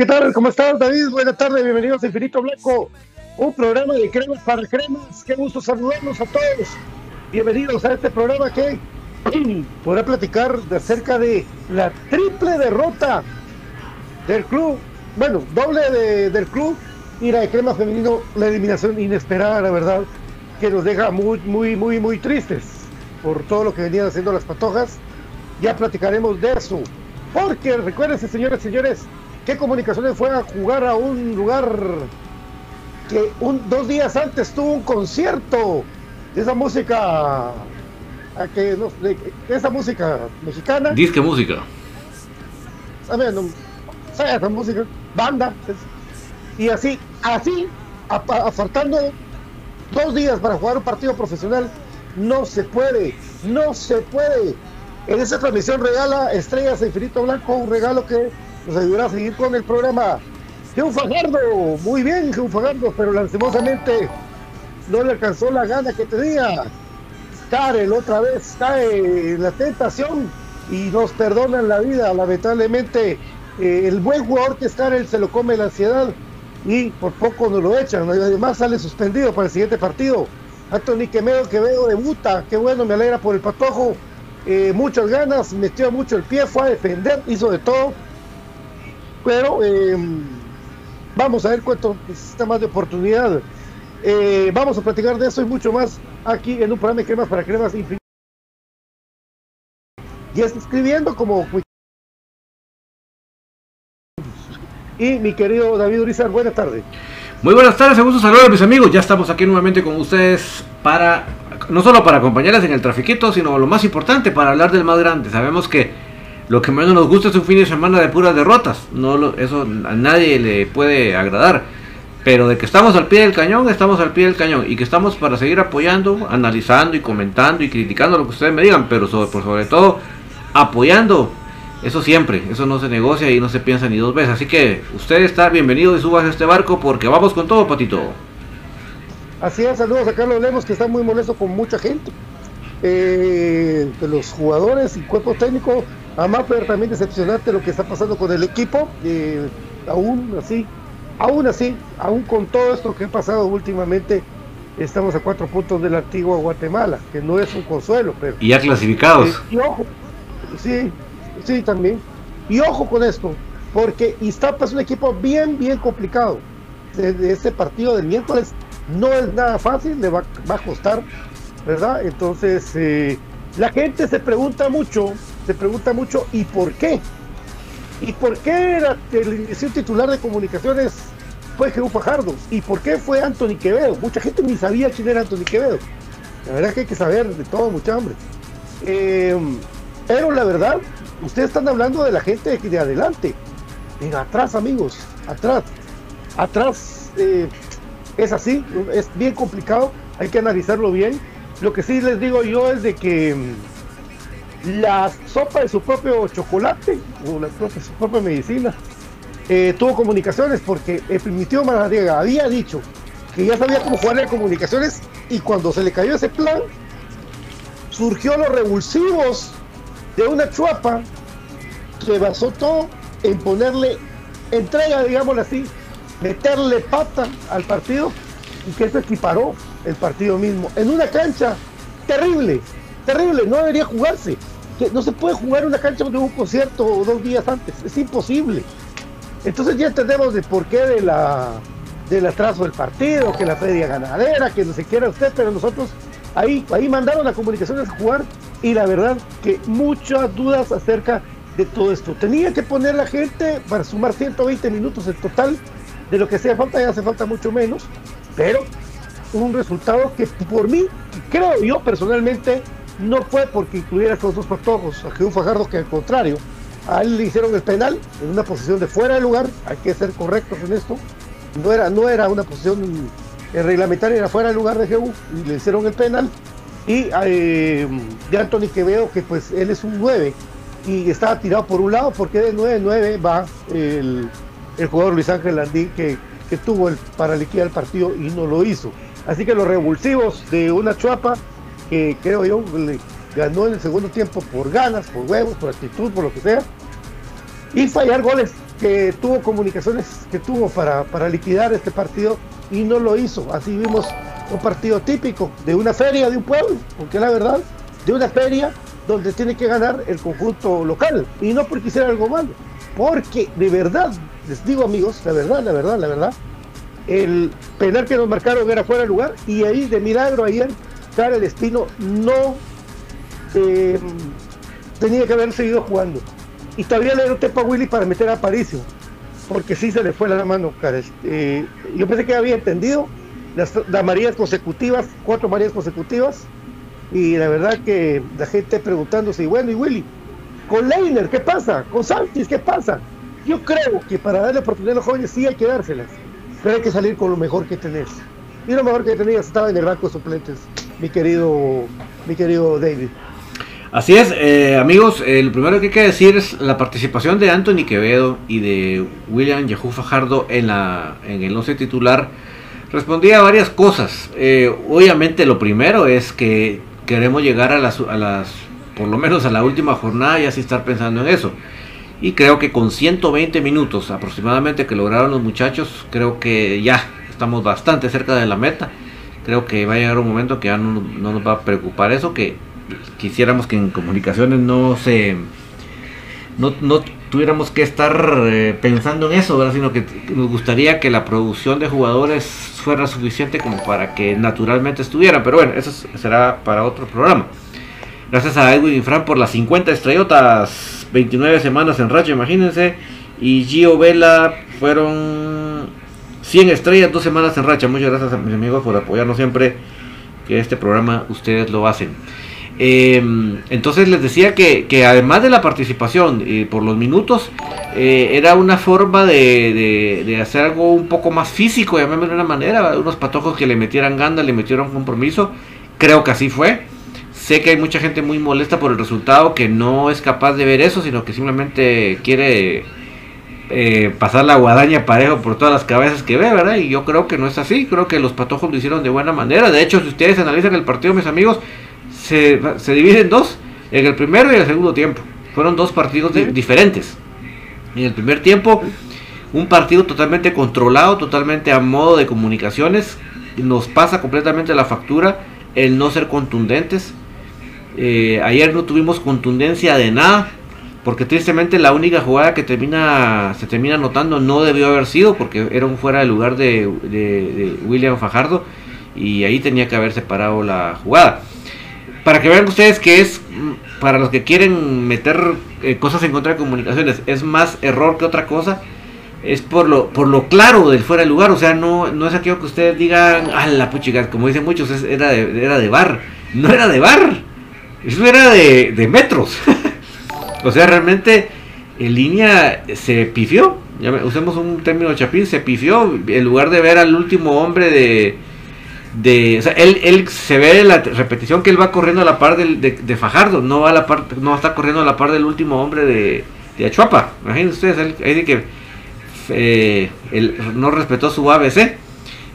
¿Qué tal? ¿Cómo estás, David? Buenas tardes, bienvenidos a Infinito Blanco, un programa de cremas para cremas. Qué gusto saludarlos a todos. Bienvenidos a este programa que podrá platicar acerca de la triple derrota del club, bueno, doble de- del club y la de crema femenino, la eliminación inesperada, la verdad, que nos deja muy, muy, muy, muy tristes por todo lo que venían haciendo las patojas. Ya platicaremos de eso. Porque recuérdense, señores, señores, qué comunicaciones fue a jugar a un lugar que un, dos días antes tuvo un concierto de esa música a que no, de, de esa música mexicana. Disque música. ver, no, sea esa música banda y así así faltando dos días para jugar un partido profesional no se puede no se puede. En esa transmisión regala Estrellas de Infinito Blanco un regalo que nos ayudará a seguir con el programa Geu Fajardo muy bien Geu Fajardo pero lastimosamente no le alcanzó la gana que tenía Karel otra vez cae en la tentación y nos perdonan la vida. Lamentablemente, eh, el buen jugador que es Karel se lo come la ansiedad y por poco nos lo echan. Además, sale suspendido para el siguiente partido. Anthony Quemedo Quevedo debuta. Qué bueno, me alegra por el patojo. Eh, muchas ganas, metió mucho el pie, fue a defender, hizo de todo. Pero eh, vamos a ver cuánto necesita más de oportunidad. Eh, vamos a platicar de eso y mucho más aquí en un programa de cremas para cremas infinitas. Y está escribiendo como y mi querido David Urizar, buenas tardes. Muy buenas tardes, un gusto saludar a mis amigos. Ya estamos aquí nuevamente con ustedes para, no solo para acompañarles en el trafiquito, sino lo más importante, para hablar del más grande. Sabemos que lo que menos nos gusta es un fin de semana de puras derrotas. No eso a nadie le puede agradar. Pero de que estamos al pie del cañón, estamos al pie del cañón. Y que estamos para seguir apoyando, analizando y comentando y criticando lo que ustedes me digan. Pero sobre, por sobre todo, apoyando. Eso siempre, eso no se negocia y no se piensa ni dos veces. Así que usted está bienvenido y subas a este barco porque vamos con todo, Patito. Así es, saludos a Carlos Lemos que está muy molesto con mucha gente. Eh, de los jugadores y cuerpo técnico, a Mapper también decepcionante lo que está pasando con el equipo. Eh, aún así, aún así, aún con todo esto que ha pasado últimamente, estamos a cuatro puntos de la antigua Guatemala, que no es un consuelo, pero Y ya clasificados. eh, y ojo, sí, sí, también. Y ojo con esto, porque Iztapa es un equipo bien, bien complicado. Este partido del miércoles no es nada fácil, le va, va a costar, ¿verdad? Entonces, eh, la gente se pregunta mucho, se pregunta mucho, ¿y por qué? ¿Y por qué era el inicio titular de comunicaciones fue Jesús Fajardo? ¿Y por qué fue Anthony Quevedo? Mucha gente ni sabía quién era Anthony Quevedo. La verdad que hay que saber de todo, mucha hambre. Eh, pero la verdad, ustedes están hablando de la gente de, de adelante. En atrás, amigos, atrás. Atrás eh, es así, es bien complicado, hay que analizarlo bien. Lo que sí les digo yo es de que mm, la sopa de su propio chocolate, o su propia medicina, eh, tuvo comunicaciones porque el primitivo Maradiaga había dicho que ya sabía cómo jugar en comunicaciones y cuando se le cayó ese plan, surgió los revulsivos de una chuapa que basó todo en ponerle entrega, digámoslo así, meterle pata al partido y que eso equiparó el partido mismo en una cancha terrible, terrible, no debería jugarse. No se puede jugar una cancha de un concierto dos días antes, es imposible. Entonces ya entendemos de por qué de del atraso del partido, que la feria ganadera, que no se quiera usted, pero nosotros ahí, ahí mandaron a comunicaciones a jugar y la verdad que muchas dudas acerca de todo esto. Tenía que poner la gente para sumar 120 minutos en total de lo que hacía falta, ya hace falta mucho menos, pero un resultado que por mí, creo yo personalmente, no fue porque incluyera con dos patojos a un Fajardo, que al contrario, a él le hicieron el penal en una posición de fuera de lugar, hay que ser correctos en esto, no era, no era una posición eh, reglamentaria, era fuera de lugar de GU, y le hicieron el penal, y eh, de Anthony Quevedo, que pues él es un 9, y estaba tirado por un lado, porque de 9-9 va el, el jugador Luis Ángel Landín, que, que tuvo el, para liquidar el partido y no lo hizo. Así que los revulsivos de una chuapa, que creo yo le ganó en el segundo tiempo por ganas, por huevos, por actitud, por lo que sea, y fallar goles que tuvo comunicaciones que tuvo para, para liquidar este partido y no lo hizo. Así vimos un partido típico de una feria de un pueblo, porque la verdad, de una feria donde tiene que ganar el conjunto local y no porque hiciera algo malo, porque de verdad, les digo amigos, la verdad, la verdad, la verdad, el penal que nos marcaron era fuera de lugar y ahí de milagro ayer Karel Espino no eh, tenía que haber seguido jugando y todavía le dieron tepa a Willy para meter a Aparicio porque sí se le fue la mano, cara. Este, yo pensé que había entendido las, Marías consecutivas, cuatro Marías consecutivas, y la verdad que la gente preguntándose, bueno, y Willy, con Leiner, ¿qué pasa? Con Santis, ¿qué pasa? Yo creo que para darle oportunidad a los jóvenes sí hay que dárselas, pero hay que salir con lo mejor que tenés. Y lo mejor que tenías estaba en el banco de suplentes, mi querido, mi querido David. Así es, eh, amigos, eh, lo primero que hay que decir es la participación de Anthony Quevedo y de William Yahoo Fajardo en, la, en el 11 titular respondía a varias cosas. Eh, obviamente lo primero es que queremos llegar a las, a las, por lo menos a la última jornada y así estar pensando en eso. Y creo que con 120 minutos aproximadamente que lograron los muchachos, creo que ya estamos bastante cerca de la meta. Creo que va a llegar un momento que ya no, no nos va a preocupar eso, que quisiéramos que en comunicaciones no se no, no tuviéramos que estar eh, pensando en eso, sino que nos gustaría que la producción de jugadores fuera suficiente como para que naturalmente estuviera. Pero bueno, eso será para otro programa. Gracias a Edwin y Fran por las 50 estrellotas, 29 semanas en racha, imagínense. Y Gio Vela fueron 100 estrellas, 2 semanas en racha. Muchas gracias a mis amigos por apoyarnos siempre, que este programa ustedes lo hacen. Eh, entonces les decía que, además de la participación eh, por los minutos, eh, era una forma de, de, de, hacer algo un poco más físico, llamémoslo de una manera, unos patojos que le metieran ganda, le metieron compromiso. Creo que así fue. Sé que hay mucha gente muy molesta por el resultado que no es capaz de ver eso, sino que simplemente quiere eh, pasar la guadaña parejo por todas las cabezas que ve, ¿verdad? Y yo creo que no es así, creo que los patojos lo hicieron de buena manera. De hecho, si ustedes analizan el partido, mis amigos, se, se, divide en dos, en el primero y el segundo tiempo. Fueron dos partidos de, diferentes. En el primer tiempo, un partido totalmente controlado, totalmente a modo de comunicaciones. Nos pasa completamente la factura el no ser contundentes. Eh, ayer no tuvimos contundencia de nada. Porque tristemente la única jugada que termina se termina anotando no debió haber sido porque era un fuera de lugar de, William Fajardo y ahí tenía que haber separado la jugada. Para que vean ustedes que es para los que quieren meter eh, cosas en contra de comunicaciones es más error que otra cosa es por lo por lo claro del fuera de lugar. O sea no no es aquello que ustedes digan a la puchica como dicen muchos era de era de bar. No era de bar. Eso era de, de metros o sea realmente en línea se pifió usemos un término chapín se pifió en lugar de ver al último hombre de de o sea, él, él se ve la repetición que él va corriendo a la par del, de, Fajardo, no va a la par, no está corriendo a la par del último hombre de, de Achuapa. Imagínense ustedes, él, él que eh, él no respetó su ABC.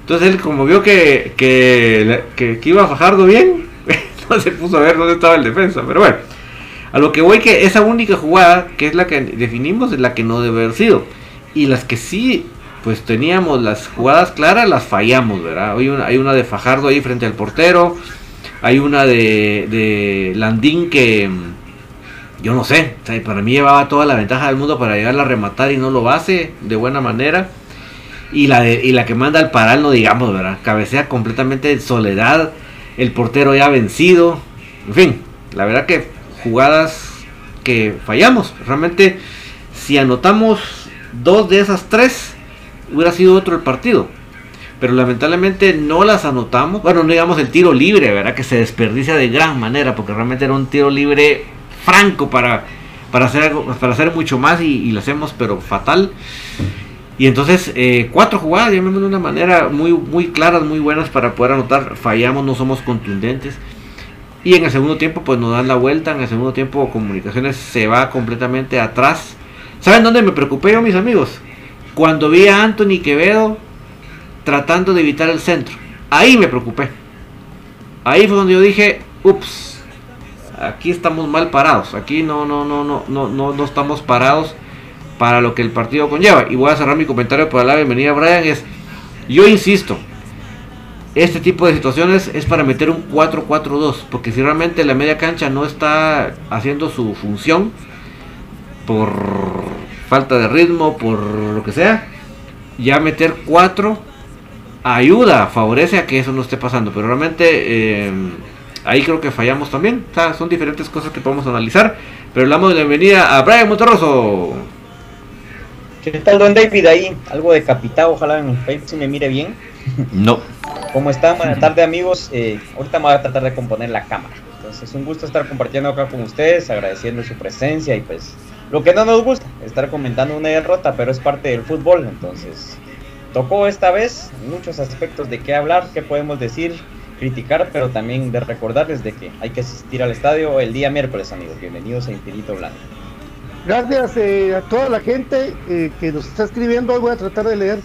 Entonces él como vio que, que, que, que iba Fajardo bien, no se puso a ver dónde estaba el defensa. Pero bueno, a lo que voy que esa única jugada, que es la que definimos, es la que no debe haber sido. Y las que sí pues teníamos las jugadas claras, las fallamos, ¿verdad? Hay una, hay una de Fajardo ahí frente al portero, hay una de, de Landín que yo no sé, o sea, para mí llevaba toda la ventaja del mundo para llegar a rematar y no lo hace de buena manera. Y la, de, y la que manda al paral, no digamos, ¿verdad? Cabecea completamente en soledad, el portero ya vencido, en fin, la verdad que jugadas que fallamos. Realmente, si anotamos dos de esas tres, hubiera sido otro el partido. Pero lamentablemente no las anotamos. Bueno, no digamos el tiro libre, ¿verdad? Que se desperdicia de gran manera, porque realmente era un tiro libre franco para, para, hacer, algo, para hacer mucho más y, y lo hacemos, pero fatal. Y entonces, eh, cuatro jugadas, llamémoslo de una manera muy, muy claras, muy buenas para poder anotar. Fallamos, no somos contundentes. Y en el segundo tiempo, pues nos dan la vuelta. En el segundo tiempo, Comunicaciones se va completamente atrás. ¿Saben dónde me preocupé yo, mis amigos? Cuando vi a Anthony Quevedo tratando de evitar el centro. Ahí me preocupé. Ahí fue donde yo dije, ups, aquí estamos mal parados. Aquí no, no, no, no, no, no, no estamos parados para lo que el partido conlleva. Y voy a cerrar mi comentario para la bienvenida Brian. Es, yo insisto, este tipo de situaciones es para meter un 4-4-2. Porque si realmente la media cancha no está haciendo su función por falta de ritmo, por lo que sea, ya meter 4 ayuda, favorece a que eso no esté pasando. Pero realmente eh, ahí creo que fallamos también. O sea, son diferentes cosas que podemos analizar. Pero le damos la bienvenida a Brian Monterroso. ¿Qué tal, don David? Ahí, algo decapitado, ojalá en Facebook se me mire bien. No. ¿Cómo están? Buenas tardes, amigos. Eh, ahorita me voy a tratar de componer la cámara. Entonces, un gusto estar compartiendo acá con ustedes, agradeciendo su presencia y pues lo que no nos gusta, estar comentando una derrota, pero es parte del fútbol. Entonces, tocó esta vez muchos aspectos de qué hablar, qué podemos decir, criticar, pero también de recordarles de que hay que asistir al estadio el día miércoles, amigos. Bienvenidos a Infinito Blanco. Gracias eh, a toda la gente eh, que nos está escribiendo. Hoy voy a tratar de leer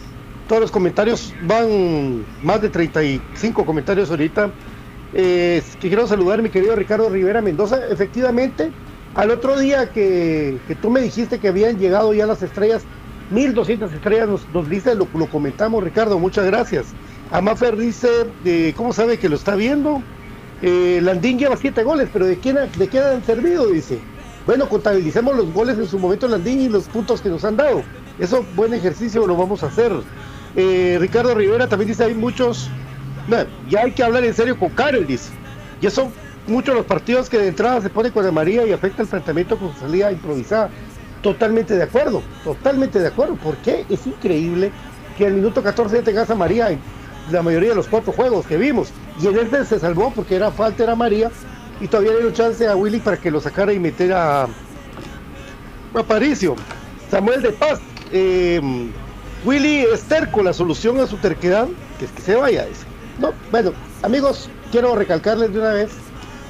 todos los comentarios. Van más de 35 comentarios ahorita. Eh, quiero saludar a mi querido Ricardo Rivera Mendoza. Efectivamente, al otro día que, que, tú me dijiste que habían llegado ya las estrellas, 1200 estrellas nos, nos dice, lo, comentamos Ricardo, muchas gracias. Amafer dice, eh, ¿cómo sabe que lo está viendo? Eh, Landín lleva 7 goles, pero ¿de quién, ¿de quién han servido? Dice. Bueno, contabilicemos los goles en su momento Landín y los puntos que nos han dado. Eso, buen ejercicio, lo vamos a hacer. Eh, Ricardo Rivera también dice, hay muchos, ya hay que hablar en serio con Karel, dice. Ya son muchos los partidos que de entrada se pone con la María y afecta el planteamiento con salida improvisada. Totalmente de acuerdo, totalmente de acuerdo. porque Es increíble que al minuto 14 ya tengas a María en la mayoría de los cuatro juegos que vimos. Y en este se salvó porque era falta, era María. Y todavía le dio chance a Willy para que lo sacara y metiera a, a Paricio. Samuel de Paz. Eh, Willy es terco, la solución a su terquedad, que es que se vaya. Dice. No, bueno, amigos, quiero recalcarles de una vez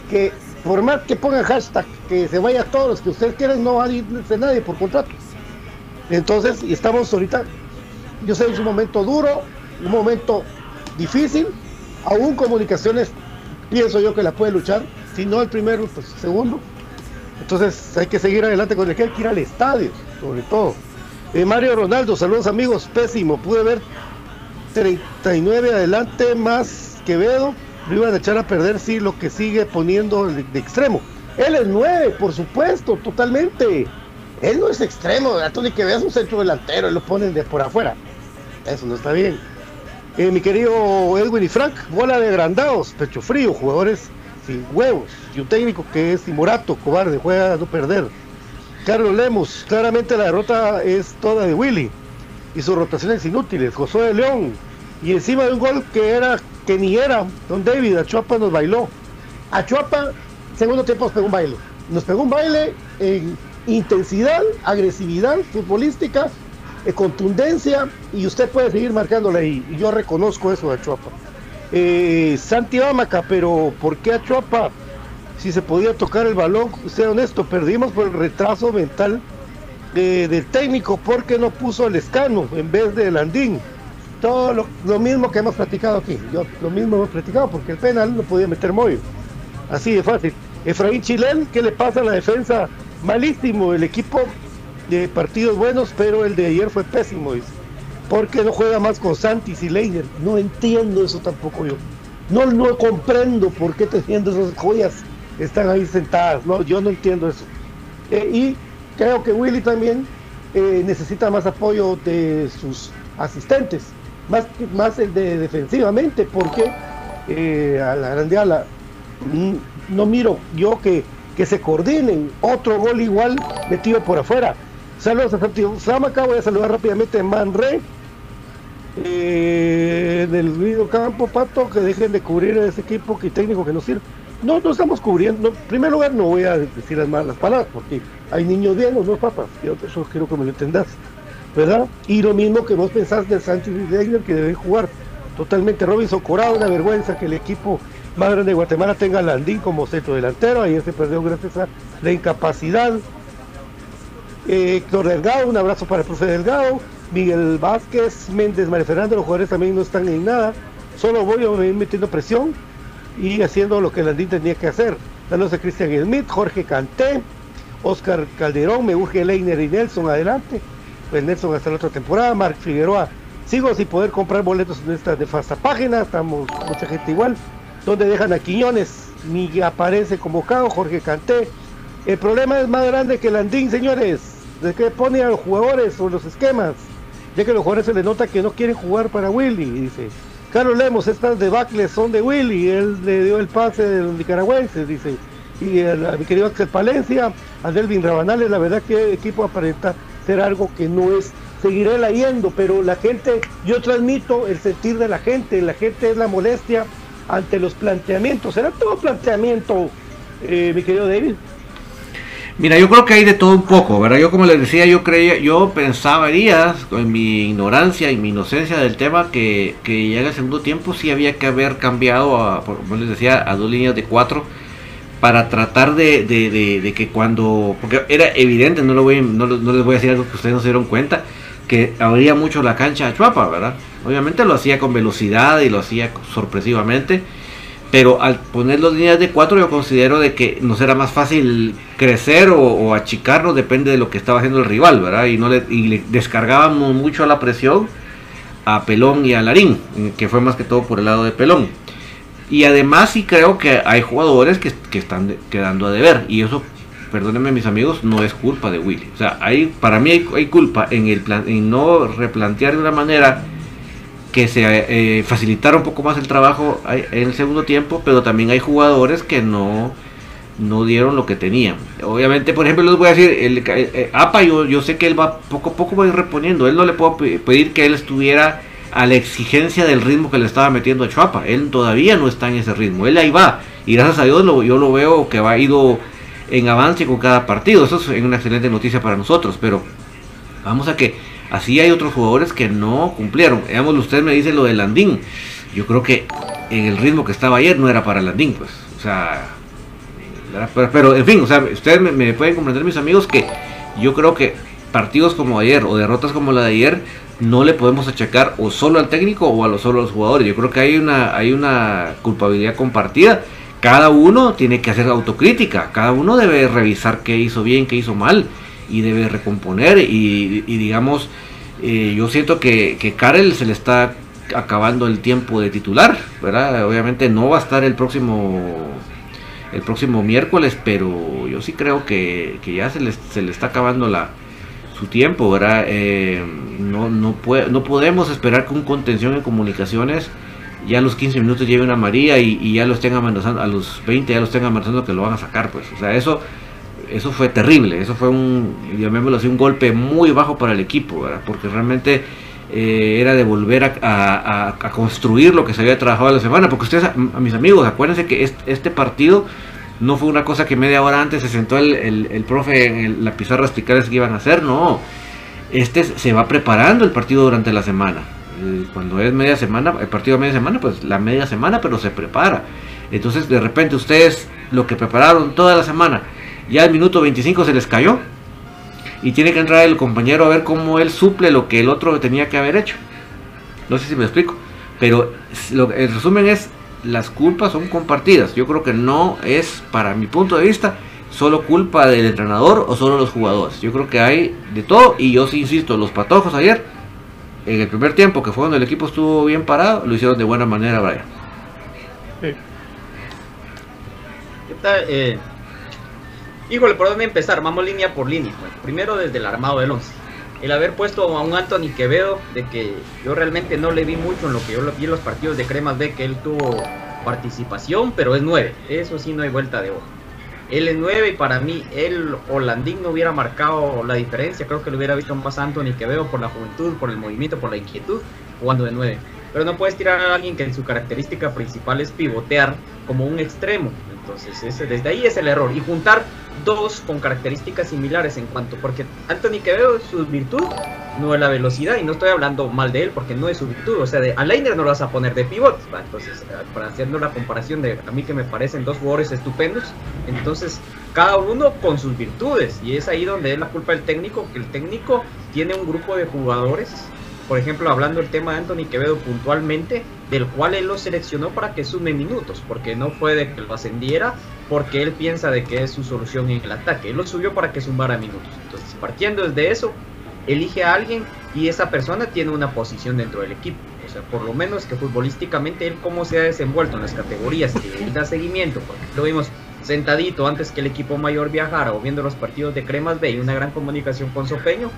que por más que pongan hashtag que se vaya todos los que ustedes quieran, no va a irse nadie por contrato. Entonces, estamos ahorita, yo sé, es un momento duro, un momento difícil, aún comunicaciones pienso yo que la puede luchar, si no el primero, pues el segundo. Entonces hay que seguir adelante con el que hay que ir al estadio, sobre todo. Eh, Mario Ronaldo, saludos amigos, pésimo, pude ver 39 adelante más Quevedo, lo iban a echar a perder sí lo que sigue poniendo de, extremo. Él es 9, por supuesto, totalmente. Él no es extremo, tú ni que veas un centro delantero lo ponen de por afuera. Eso no está bien. Eh, mi querido Edwin y Frank, bola de agrandados, pecho frío, jugadores sin huevos, y un técnico que es timorato, cobarde, juega a no perder. Carlos Lemos, claramente la derrota es toda de Willy y sus rotaciones inútiles. Josué de León, y encima de un gol que era que ni era, don David, Achuapa nos bailó. Achuapa, segundo tiempo nos pegó un baile. Nos pegó un baile en intensidad, agresividad futbolística, eh, contundencia, y usted puede seguir marcándole ahí. Y yo reconozco eso de Achuapa. Eh, Santi Bamaca, pero ¿por qué Achuapa? Si se podía tocar el balón, sea honesto, perdimos por el retraso mental eh, del técnico porque no puso el escano en vez de Landín todo lo, lo, mismo que hemos platicado aquí. Yo lo mismo hemos platicado porque el penal no podía meter Moyo. Así de fácil. Efraín Chilén, ¿qué le pasa a la defensa? Malísimo. El equipo de partidos buenos, pero el de ayer fue pésimo. Dice. Porque no juega más con Santis y Leiner. No entiendo eso tampoco yo. No, no comprendo por qué teniendo esas joyas están ahí sentadas. No, yo no entiendo eso. Eh, y creo que Willy también eh, necesita más apoyo de sus asistentes más, más el de defensivamente, porque eh, a la grandeala no miro yo que, que se coordinen. Otro gol igual metido por afuera. Saludos a Santiago Samaca, voy a saludar rápidamente a Manre. Del video campo, Pato, que dejen de cubrir a ese equipo que técnico que no sirve. No, no estamos cubriendo. En primer lugar, no voy a decir las malas palabras, porque hay niños bien, no papas. Yo eso quiero que me lo entendas. ¿verdad? Y lo mismo que vos pensás de Sánchez y Leiner que deben jugar totalmente Robinson Corado, una vergüenza que el equipo más grande de Guatemala tenga Landín como centro delantero, ayer se perdió gracias a la incapacidad. Eh, Héctor Delgado, un abrazo para el profe Delgado, Miguel Vázquez, Méndez, María Fernando, los jugadores también no están en nada, solo voy a ir metiendo presión y haciendo lo que Landín tenía que hacer. Saludos a Cristian Smith, Jorge Canté, Oscar Calderón, me urge Leiner y Nelson, adelante pues Nelson hasta la otra temporada, Marc Figueroa. Sigo sin poder comprar boletos en esta nefasta página, estamos mucha gente igual, donde dejan a Quiñones, ni aparece convocado, Jorge Canté. El problema es más grande que Landín, señores, de que pone a los jugadores o los esquemas, ya que los jugadores se les nota que no quieren jugar para Willy, dice. Carlos Lemos, estas debacles son de Willy, él le dio el pase de los nicaragüenses, dice. Y a, mi querido Axel Palencia, a Delvin Rabanales, la verdad que el equipo aparenta ser algo que no es seguiré leyendo, pero la gente, yo transmito el sentir de la gente, la gente es la molestia ante los planteamientos. ¿Será todo planteamiento, eh, mi querido David? Mira, yo creo que hay de todo un poco, ¿verdad? Yo como les decía, yo creía, yo pensaría, en mi ignorancia y mi inocencia del tema, que, que ya en el segundo tiempo sí había que haber cambiado, a, como les decía, a dos líneas de cuatro para tratar de, de, que cuando, porque era evidente, no, lo voy, no, no, les voy a decir algo que ustedes no se dieron cuenta, que abría mucho la cancha a Chuapa, ¿verdad? Obviamente lo hacía con velocidad y lo hacía sorpresivamente, pero al poner las líneas de cuatro yo considero de que nos era más fácil crecer o, achicarnos, depende de lo que estaba haciendo el rival, ¿verdad? Y, no le, y le descargábamos mucho la presión a Pelón y a Larín, que fue más que todo por el lado de Pelón. Y además sí creo que hay jugadores que, están quedando a deber. Y eso, perdónenme mis amigos, no es culpa de Willy. O sea, hay, para mí hay, culpa en, el plan, en no replantear de una manera que se eh, facilitara un poco más el trabajo en el segundo tiempo. Pero también hay jugadores que no, no dieron lo que tenían. Obviamente, por ejemplo, les voy a decir, el, eh, eh, APA yo, yo sé que él va poco a poco va a ir reponiendo. Él no le puedo pedir que él estuviera a la exigencia del ritmo que le estaba metiendo a Chuapa. Él todavía no está en ese ritmo. Él ahí va. Y gracias a Dios lo, yo lo veo que va ido en avance con cada partido. Eso es una excelente noticia para nosotros. Pero vamos a que así hay otros jugadores que no cumplieron. Veamos, usted me dice lo de Landín. Yo creo que en el ritmo que estaba ayer no era para Landín, pues. O sea, pero, en fin, o sea, ustedes me, me pueden comprender, mis amigos, que yo creo que partidos como ayer o derrotas como la de ayer no le podemos achacar o solo al técnico o a los solo los jugadores. Yo creo que hay una, hay una culpabilidad compartida. Cada uno tiene que hacer autocrítica, cada uno debe revisar qué hizo bien, qué hizo mal y debe recomponer y, digamos, eh, yo siento que, que Karel se le está acabando el tiempo de titular, ¿verdad? Obviamente no va a estar el próximo el próximo miércoles, pero yo sí creo que, que ya se le, se le está acabando la, su tiempo, ¿verdad? Eh, no, no, puede, no podemos esperar que un contención en comunicaciones ya a los 15 minutos lleve una María y, ya lo estén amenazando, a los 20 ya lo estén amenazando que lo van a sacar, pues. O sea, eso, eso fue terrible, eso fue un, llamémoslo así, un golpe muy bajo para el equipo, ¿verdad? Porque realmente eh, era de volver a, construir lo que se había trabajado la semana, porque ustedes, a, mis amigos, acuérdense que este, partido no fue una cosa que media hora antes se sentó el, el, profe en la pizarra a explicarles qué iban a hacer, no. Este se va preparando el partido durante la semana. Eh, cuando es media semana, el partido de media semana, pues la media semana, pero se prepara. Entonces de repente ustedes lo que prepararon toda la semana, ya al minuto 25 se les cayó. Y tiene que entrar el compañero a ver cómo él suple lo que el otro tenía que haber hecho. No sé si me explico. Pero lo, el resumen es, las culpas son compartidas. Yo creo que no es, para mi punto de vista, solo culpa del entrenador o solo los jugadores. Yo creo que hay de todo y yo sí insisto, los patojos ayer, en el primer tiempo que fue cuando el equipo estuvo bien parado, lo hicieron de buena manera, Brian. ¿Qué tal? Eh, híjole, ¿por dónde empezar? Vamos línea por línea. primero desde el armado del 11 el haber puesto a un Anthony Quevedo, de que yo realmente no le vi mucho en lo que yo vi en los partidos de Cremas B, que él tuvo participación, pero es 9, eso sí no hay vuelta de hoja. Él es 9 y para mí él Holandín no hubiera marcado la diferencia, creo que lo hubiera visto más Anthony Quevedo por la juventud, por el movimiento, por la inquietud, jugando de 9. Pero no puedes tirar a alguien que en su característica principal es pivotear como un extremo. Entonces ese, desde ahí es el error. Y juntar dos con características similares en cuanto, porque Anthony Quevedo, su virtud no es la velocidad, y no estoy hablando mal de él porque no es su virtud, o sea, de, a no lo vas a poner de pivot, entonces, eh, para haciendo la comparación de a mí que me parecen dos jugadores estupendos, entonces cada uno con sus virtudes, y es ahí donde es la culpa del técnico, que el técnico tiene un grupo de jugadores. Por ejemplo, hablando del tema de Anthony Quevedo puntualmente, del cual él lo seleccionó para que sume minutos, porque no fue de que lo ascendiera, porque él piensa de que es su solución en el ataque. Él lo subió para que sumara minutos. Entonces, partiendo desde eso, elige a alguien y esa persona tiene una posición dentro del equipo. O sea, por lo menos que futbolísticamente él cómo se ha desenvuelto en las categorías que él da seguimiento, porque lo vimos sentadito antes que el equipo mayor viajara o viendo los partidos de Cremas B y una gran comunicación con Sopeño,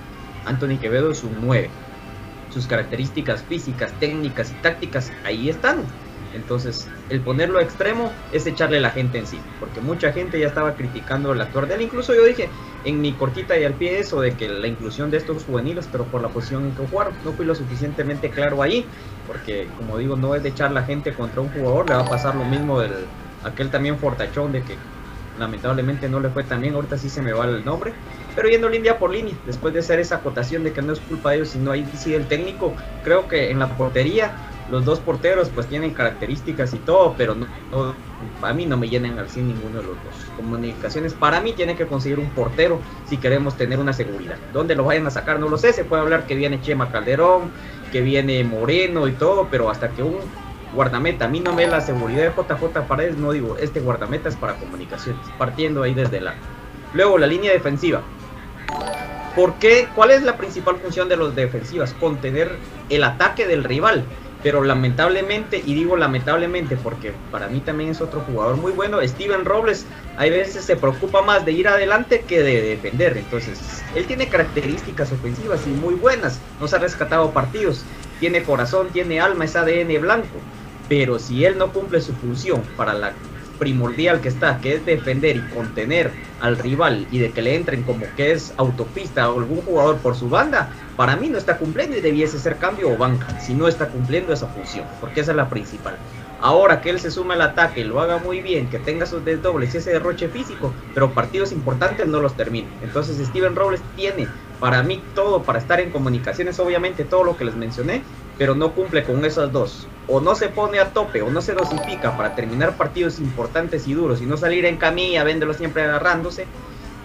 Anthony Quevedo es un 9 sus características físicas, técnicas y tácticas ahí están. Entonces, el ponerlo a extremo es echarle la gente en sí, porque mucha gente ya estaba criticando el actuar de él. Incluso yo dije, en mi cortita y al pie eso de que la inclusión de estos juveniles, pero por la posición en que jugaron, no fui lo suficientemente claro ahí, porque como digo, no es de echar la gente contra un jugador, le va a pasar lo mismo del aquel también fortachón de que lamentablemente no le fue tan bien, ahorita sí se me va el nombre, pero yendo línea por línea, después de hacer esa acotación de que no es culpa de ellos, sino ahí sí el técnico, creo que en la portería los dos porteros pues tienen características y todo, pero a mí no me llenan al 100 ninguno de los dos. Comunicaciones para mí tiene que conseguir un portero si queremos tener una seguridad. ¿Dónde lo vayan a sacar? No lo sé, se puede hablar que viene Chema Calderón, que viene Moreno y todo, pero hasta que un guardameta, a mí no me la seguridad de JJ Paredes, no digo, este guardameta es para comunicaciones, partiendo ahí desde la... Luego la línea defensiva. ¿Por qué? ¿Cuál es la principal función de los defensivas? Contener el ataque del rival. Pero lamentablemente, y digo lamentablemente porque para mí también es otro jugador muy bueno, Steven Robles hay veces se preocupa más de ir adelante que de defender, entonces él tiene características ofensivas y muy buenas, nos ha rescatado partidos, tiene corazón, tiene alma, es ADN blanco, pero si él no cumple su función para la primordial que está, que es defender y contener al rival y de que le entren como que es autopista o algún jugador por su banda, para mí no está cumpliendo y debiese ser cambio o banca, si no está cumpliendo esa función, porque esa es la principal. Ahora que él se suma al ataque lo haga muy bien, que tenga sus desdobles y ese derroche físico, pero partidos importantes no los termina. Entonces Steven Robles tiene para mí todo para estar en comunicaciones, obviamente todo lo que les mencioné, pero no cumple con esas dos. O no se pone a tope o no se dosifica para terminar partidos importantes y duros y no salir en camilla, véndelo siempre agarrándose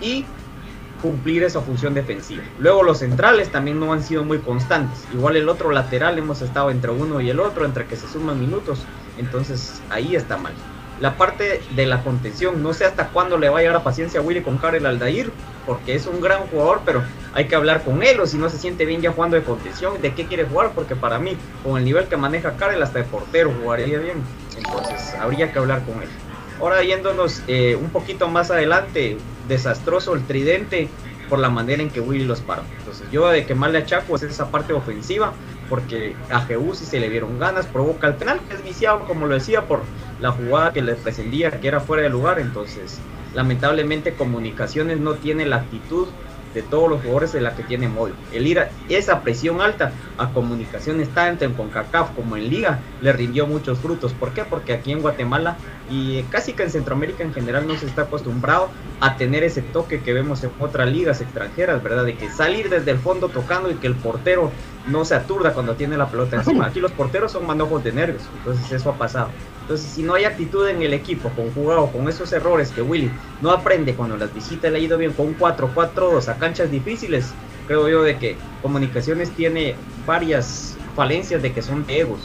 y cumplir esa función defensiva. Luego los centrales también no han sido muy constantes. Igual el otro lateral hemos estado entre uno y el otro, entre que se suman minutos. Entonces ahí está mal la parte de la contención. No sé hasta cuándo le va a llegar la paciencia a Willy con Karel Aldair, porque es un gran jugador, pero hay que hablar con él, o si no se siente bien ya jugando de contención, de qué quiere jugar, porque para mí, con el nivel que maneja Karel, hasta de portero jugaría bien. Entonces, habría que hablar con él. Ahora yéndonos eh, un poquito más adelante, desastroso el tridente por la manera en que Willy los paró. Entonces, yo de quemarle a Chaco es esa parte ofensiva, porque a Jeú si se le dieron ganas, provoca el penal, que es viciado, como lo decía, por la jugada que le prescindía, que era fuera de lugar. Entonces, lamentablemente, Comunicaciones no tiene la actitud de todos los jugadores de la que tiene Moy. El ir a esa presión alta a comunicaciones tanto en CONCACAF como en Liga le rindió muchos frutos. ¿Por qué? Porque aquí en Guatemala y casi que en Centroamérica en general no se está acostumbrado a tener ese toque que vemos en otras ligas extranjeras, ¿verdad? De que salir desde el fondo tocando y que el portero no se aturda cuando tiene la pelota encima. Aquí los porteros son manojos de nervios, entonces eso ha pasado. Entonces, si no hay actitud en el equipo, conjugado con esos errores que Willy no aprende cuando las visitas le ha ido bien con un 4-4-2 a canchas difíciles, creo yo de que Comunicaciones tiene varias falencias de que son egos.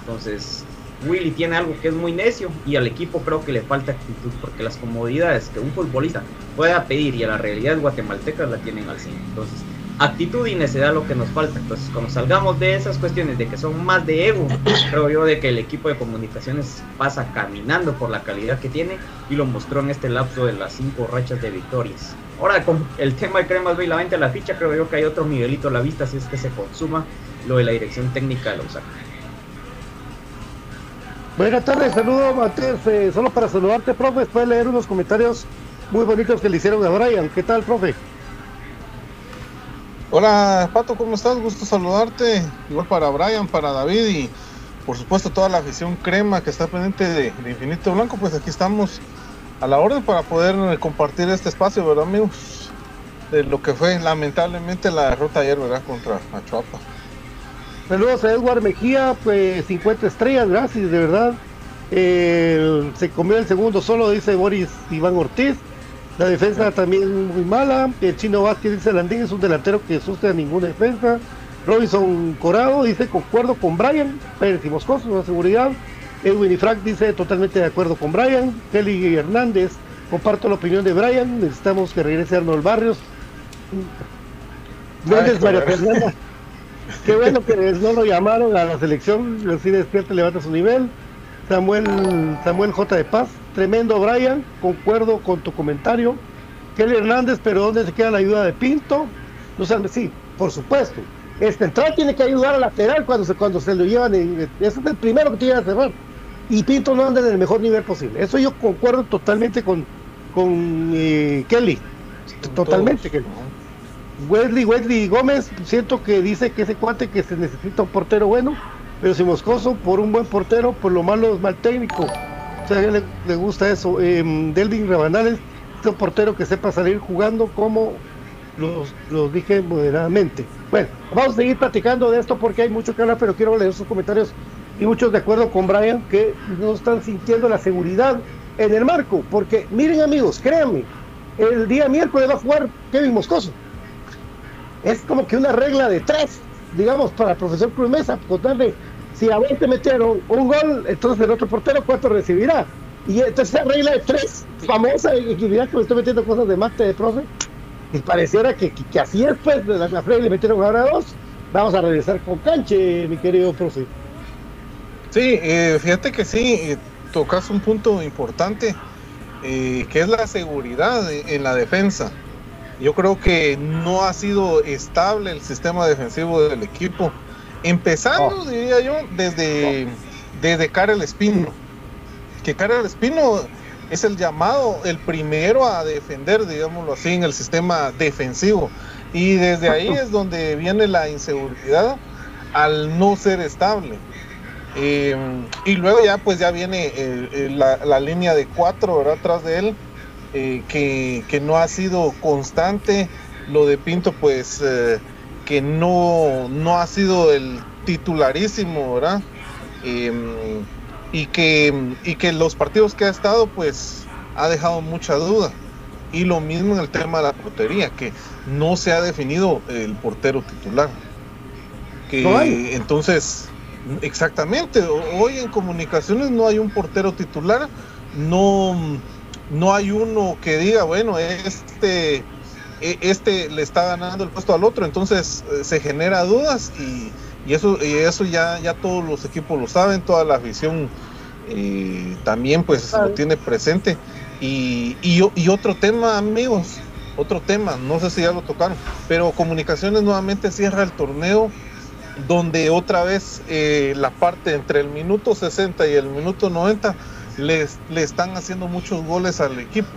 Entonces, Willy tiene algo que es muy necio y al equipo creo que le falta actitud porque las comodidades que un futbolista pueda pedir y a la realidad guatemalteca la tienen al 100. Entonces, actitud y necedad lo que nos falta. Entonces, cuando salgamos de esas cuestiones de que son más de ego, creo yo de que el equipo de comunicaciones pasa caminando por la calidad que tiene y lo mostró en este lapso de las cinco rachas de victorias. Ahora, con el tema de Cremas B y la venta de la ficha, creo yo que hay otro Miguelito a la vista si es que se consuma lo de la dirección técnica de la USAC. Buenas tardes, saludo Matías, eh, solo para saludarte, profe, después de leer unos comentarios muy bonitos que le hicieron a Brian. ¿Qué tal, profe? Hola Pato, ¿cómo estás? Gusto saludarte. Igual para Brian, para David y por supuesto toda la afición crema que está pendiente de, Infinito Blanco. Pues aquí estamos a la orden para poder compartir este espacio, ¿verdad amigos? De lo que fue lamentablemente la derrota ayer, ¿verdad? Contra Achuapa. Saludos a Edward Mejía, pues 50 estrellas, gracias, de verdad. se comió el segundo solo, dice Boris Iván Ortiz. La defensa también muy mala. El chino Vázquez dice Landín es un delantero que asuste a ninguna defensa. Robinson Corado dice concuerdo con Brian. Pérez y Moscoso, la seguridad. Edwin y Frank dice totalmente de acuerdo con Brian. Kelly Hernández, comparto la opinión de Brian. Necesitamos que regrese Arnold Barrios. Méndez María Fernanda. Qué bueno que no lo llamaron a la selección. Así despierta, levanta su nivel. Samuel, Samuel J. de Paz Tremendo, Brian. Concuerdo con tu comentario. Kelly Hernández, pero ¿dónde se queda la ayuda de Pinto? No sé, sí, por supuesto. Este central tiene que ayudar al lateral cuando se, cuando se lo llevan. ese es el primero que tiene que cerrar. Y Pinto no anda en el mejor nivel posible. Eso yo concuerdo totalmente con, con eh, Kelly. totalmente. Que, Wesley, Wesley Gómez, siento que dice que ese cuate que se necesita un portero bueno, pero si Moscoso por un buen portero, por lo malo es mal técnico. O sea, a él le, gusta eso. Eh, Delvin Rabanales es un portero que sepa salir jugando como los, los dije moderadamente. Bueno, vamos a seguir platicando de esto porque hay mucho que hablar, pero quiero leer sus comentarios y muchos de acuerdo con Brian que no están sintiendo la seguridad en el marco, porque miren amigos, créanme, el día miércoles va a jugar Kevin Moscoso. Es como que una regla de tres, digamos, para el profesor Cruz Mesa, contarle, si a 20 metieron un gol, entonces el otro portero, ¿cuánto recibirá? Y entonces esa regla de tres, famosa, y que que me estoy metiendo cosas de mate de profe, y pareciera que, que, así es, pues, de la, la le metieron ahora dos, vamos a regresar con canche, mi querido profe. Sí, eh, fíjate que sí, eh, tocas un punto importante, eh, que es la seguridad en la defensa. Yo creo que no ha sido estable el sistema defensivo del equipo, empezando, diría yo, desde, desde Karel Espino. Que Karel Espino es el llamado, el primero a defender, digámoslo así, en el sistema defensivo. Y desde ahí es donde viene la inseguridad al no ser estable. Eh, y luego ya pues ya viene la, línea de cuatro ¿verdad? atrás de él, eh, que, no ha sido constante. Lo de Pinto pues eh, que no, no ha sido el titularísimo, ¿verdad? y, que, y que los partidos que ha estado pues ha dejado mucha duda. Y lo mismo en el tema de la portería, que no se ha definido el portero titular. Que entonces Exactamente, hoy en comunicaciones no hay un portero titular, no, no hay uno que diga, bueno, este, este le está ganando el puesto al otro, entonces eh, se genera dudas y, eso, y eso ya, ya todos los equipos lo saben, toda la afición eh, también pues lo tiene presente. Y, y otro tema, amigos, otro tema, no sé si ya lo tocaron, pero comunicaciones nuevamente cierra el torneo donde otra vez eh, la parte entre el minuto 60 y el minuto 90 le están haciendo muchos goles al equipo.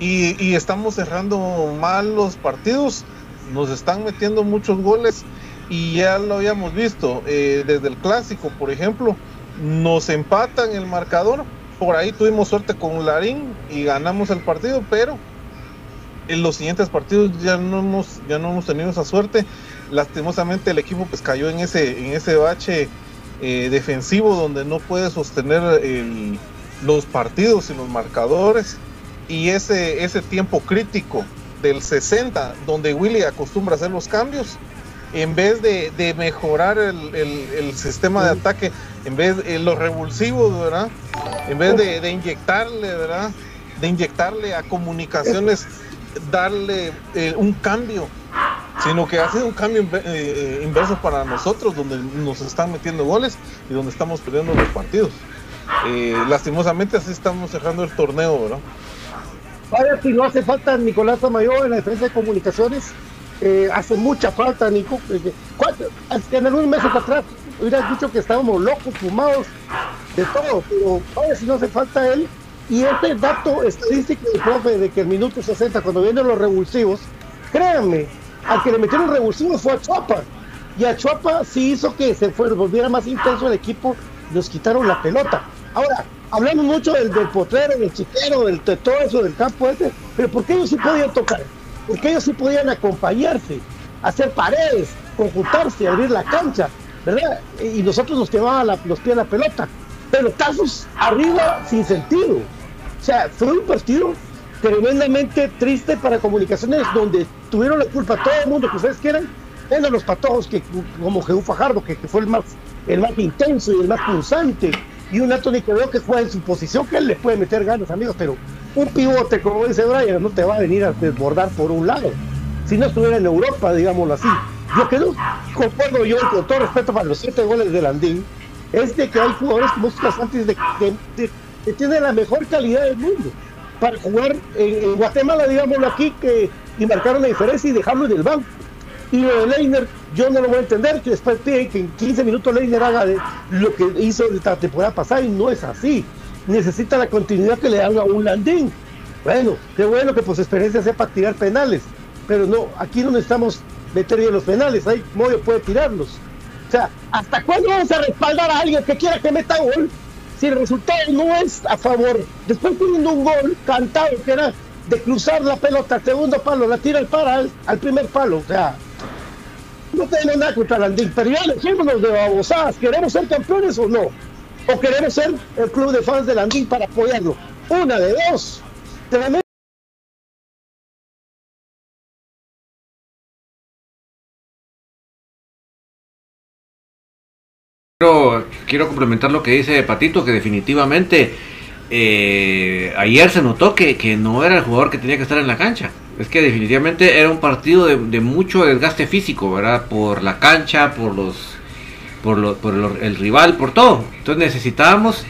Y, estamos cerrando mal los partidos, nos están metiendo muchos goles y ya lo habíamos visto eh, desde el clásico, por ejemplo, nos empatan el marcador, por ahí tuvimos suerte con Larín y ganamos el partido, pero en los siguientes partidos ya no hemos, ya no hemos tenido esa suerte. Lastimosamente el equipo pues cayó en ese, en ese bache eh, defensivo donde no puede sostener los partidos y los marcadores y ese, ese tiempo crítico del 60 donde Willy acostumbra a hacer los cambios en vez de, mejorar el, sistema de ataque, en vez de los revulsivos, ¿verdad? En vez de, de inyectarle, ¿verdad? De inyectarle a comunicaciones, darle eh, un cambio sino que hace un cambio eh, eh, inverso para nosotros, donde nos están metiendo goles y donde estamos perdiendo los partidos. Eh, lastimosamente así estamos cerrando el torneo, ¿verdad? Vaya, si no hace falta Nicolás Mayor en la defensa de comunicaciones, hace mucha falta, Nico. En algunos meses atrás hubieras dicho que estábamos locos, fumados, de todo, pero vaya, si no hace falta él. Y este dato estadístico del profe de que el minuto 60, cuando vienen los revulsivos, créanme, al que le metieron revulsivo fue a Chuapa. Y a Chuapa sí hizo que se volviera más intenso el equipo, nos quitaron la pelota. Ahora, hablamos mucho del, del potrero, del chiquero, del, de todo eso, del campo este, pero ¿por qué ellos sí podían tocar? Porque ellos sí podían acompañarse, hacer paredes, conjuntarse, abrir la cancha, ¿verdad? Y nosotros nos quemaban los pies a la pelota. Pelotazos arriba sin sentido. O sea, fue un partido tremendamente triste para comunicaciones donde tuvieron la culpa todo el mundo que ustedes quieran, menos los patojos que como Jehú Fajardo, que, fue el más, el más intenso y el más pulsante, y un Anthony que veo que juega en su posición, que él le puede meter ganas, amigos, pero un pivote, como dice Brian, no te va a venir a desbordar por un lado. Si no estuviera en Europa, digámoslo así. Lo que no concuerdo yo, con todo respeto para los siete goles del Andín, es de que hay jugadores como antes de, que tienen la mejor calidad del mundo para jugar en, Guatemala, digámoslo aquí, que, y marcaron la diferencia y dejarlo en el banco. Y lo de Leiner, yo no lo voy a entender, que después que en 15 minutos Leiner haga lo que hizo la temporada pasada y no es así. Necesita la continuidad que le haga un Landín. Bueno, qué bueno que pues experiencia sea para tirar penales, pero no, aquí no necesitamos meter bien los penales, ahí Moyo puede tirarlos. O sea, ¿hasta cuándo vamos a respaldar a alguien que quiera que meta gol? Si el resultado no es a favor, después teniendo un gol cantado que era de cruzar la pelota al segundo palo, la tira el para al, primer palo, o sea, no tenemos nada contra Landín, pero ya dejémonos de babosadas, ¿queremos ser campeones o no? ¿O queremos ser el club de fans de Landín para apoyarlo? Una de dos. Quiero, quiero complementar lo que dice Patito, que definitivamente eh, ayer se notó que, que, no era el jugador que tenía que estar en la cancha. Es que definitivamente era un partido de, mucho desgaste físico, ¿verdad? Por la cancha, por los por, por el rival, por todo. Entonces necesitábamos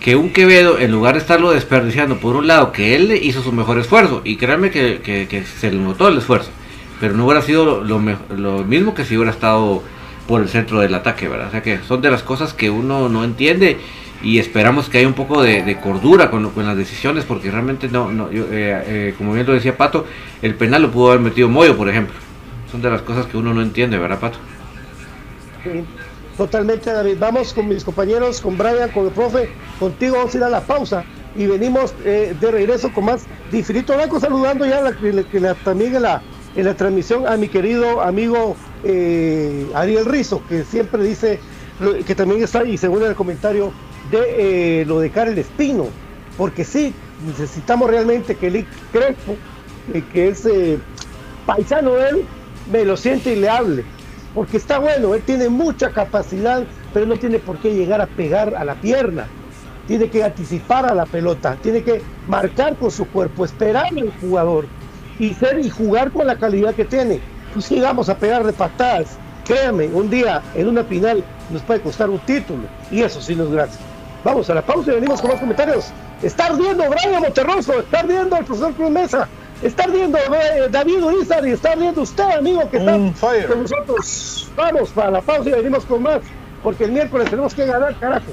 que un Quevedo, en lugar de estarlo desperdiciando, por un lado, que él hizo su mejor esfuerzo, y créanme que, que, se le notó el esfuerzo, pero no hubiera sido lo, lo mismo que si hubiera estado por el centro del ataque, ¿verdad? O sea que son de las cosas que uno no entiende y esperamos que haya un poco de, cordura con, con, las decisiones porque realmente no, no yo, eh, eh, como bien lo decía Pato, el penal lo pudo haber metido Moyo, por ejemplo. Son de las cosas que uno no entiende, ¿verdad, Pato? Totalmente, David. Vamos con mis compañeros, con Brian, con el profe, contigo vamos a ir a la pausa y venimos eh, de regreso con más Diferito Blanco saludando ya la, también en la, en la transmisión a mi querido amigo Ariel Rizo, que siempre dice que también está ahí, según el comentario de eh, lo de Karel Espino, porque sí, necesitamos realmente que el Crespo, eh, que es paisano de él, me lo siente y le hable, porque está bueno, él tiene mucha capacidad, pero no tiene por qué llegar a pegar a la pierna, tiene que anticipar a la pelota, tiene que marcar con su cuerpo, esperar al jugador y ser y jugar con la calidad que tiene pues llegamos a pegar de patadas. Créame, un día en una final nos puede costar un título. Y eso sí nos gracias. Vamos a la pausa y venimos con más comentarios. Está ardiendo Brian Monterroso, está ardiendo el profesor Cruz Mesa, está ardiendo eh, David Urizar y está ardiendo usted, amigo, que está con nosotros. Vamos para la pausa y venimos con más, porque el miércoles tenemos que ganar, carajo.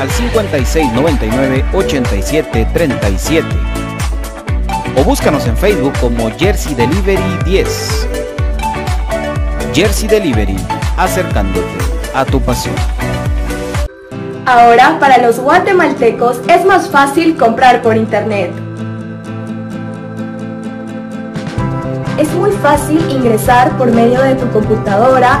al 5699-8737 o búscanos en Facebook como Jersey Delivery 10. Jersey Delivery, acercándote a tu pasión. Ahora, para los guatemaltecos es más fácil comprar por internet. Es muy fácil ingresar por medio de tu computadora,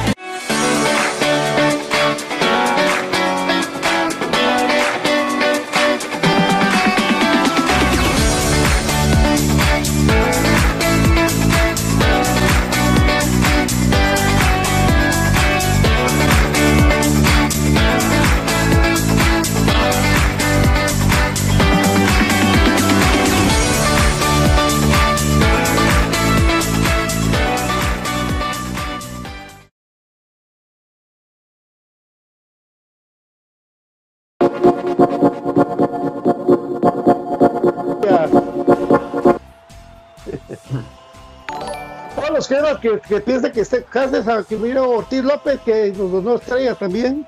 Cáceres a mira Ortiz López, que nos, nos estrella también.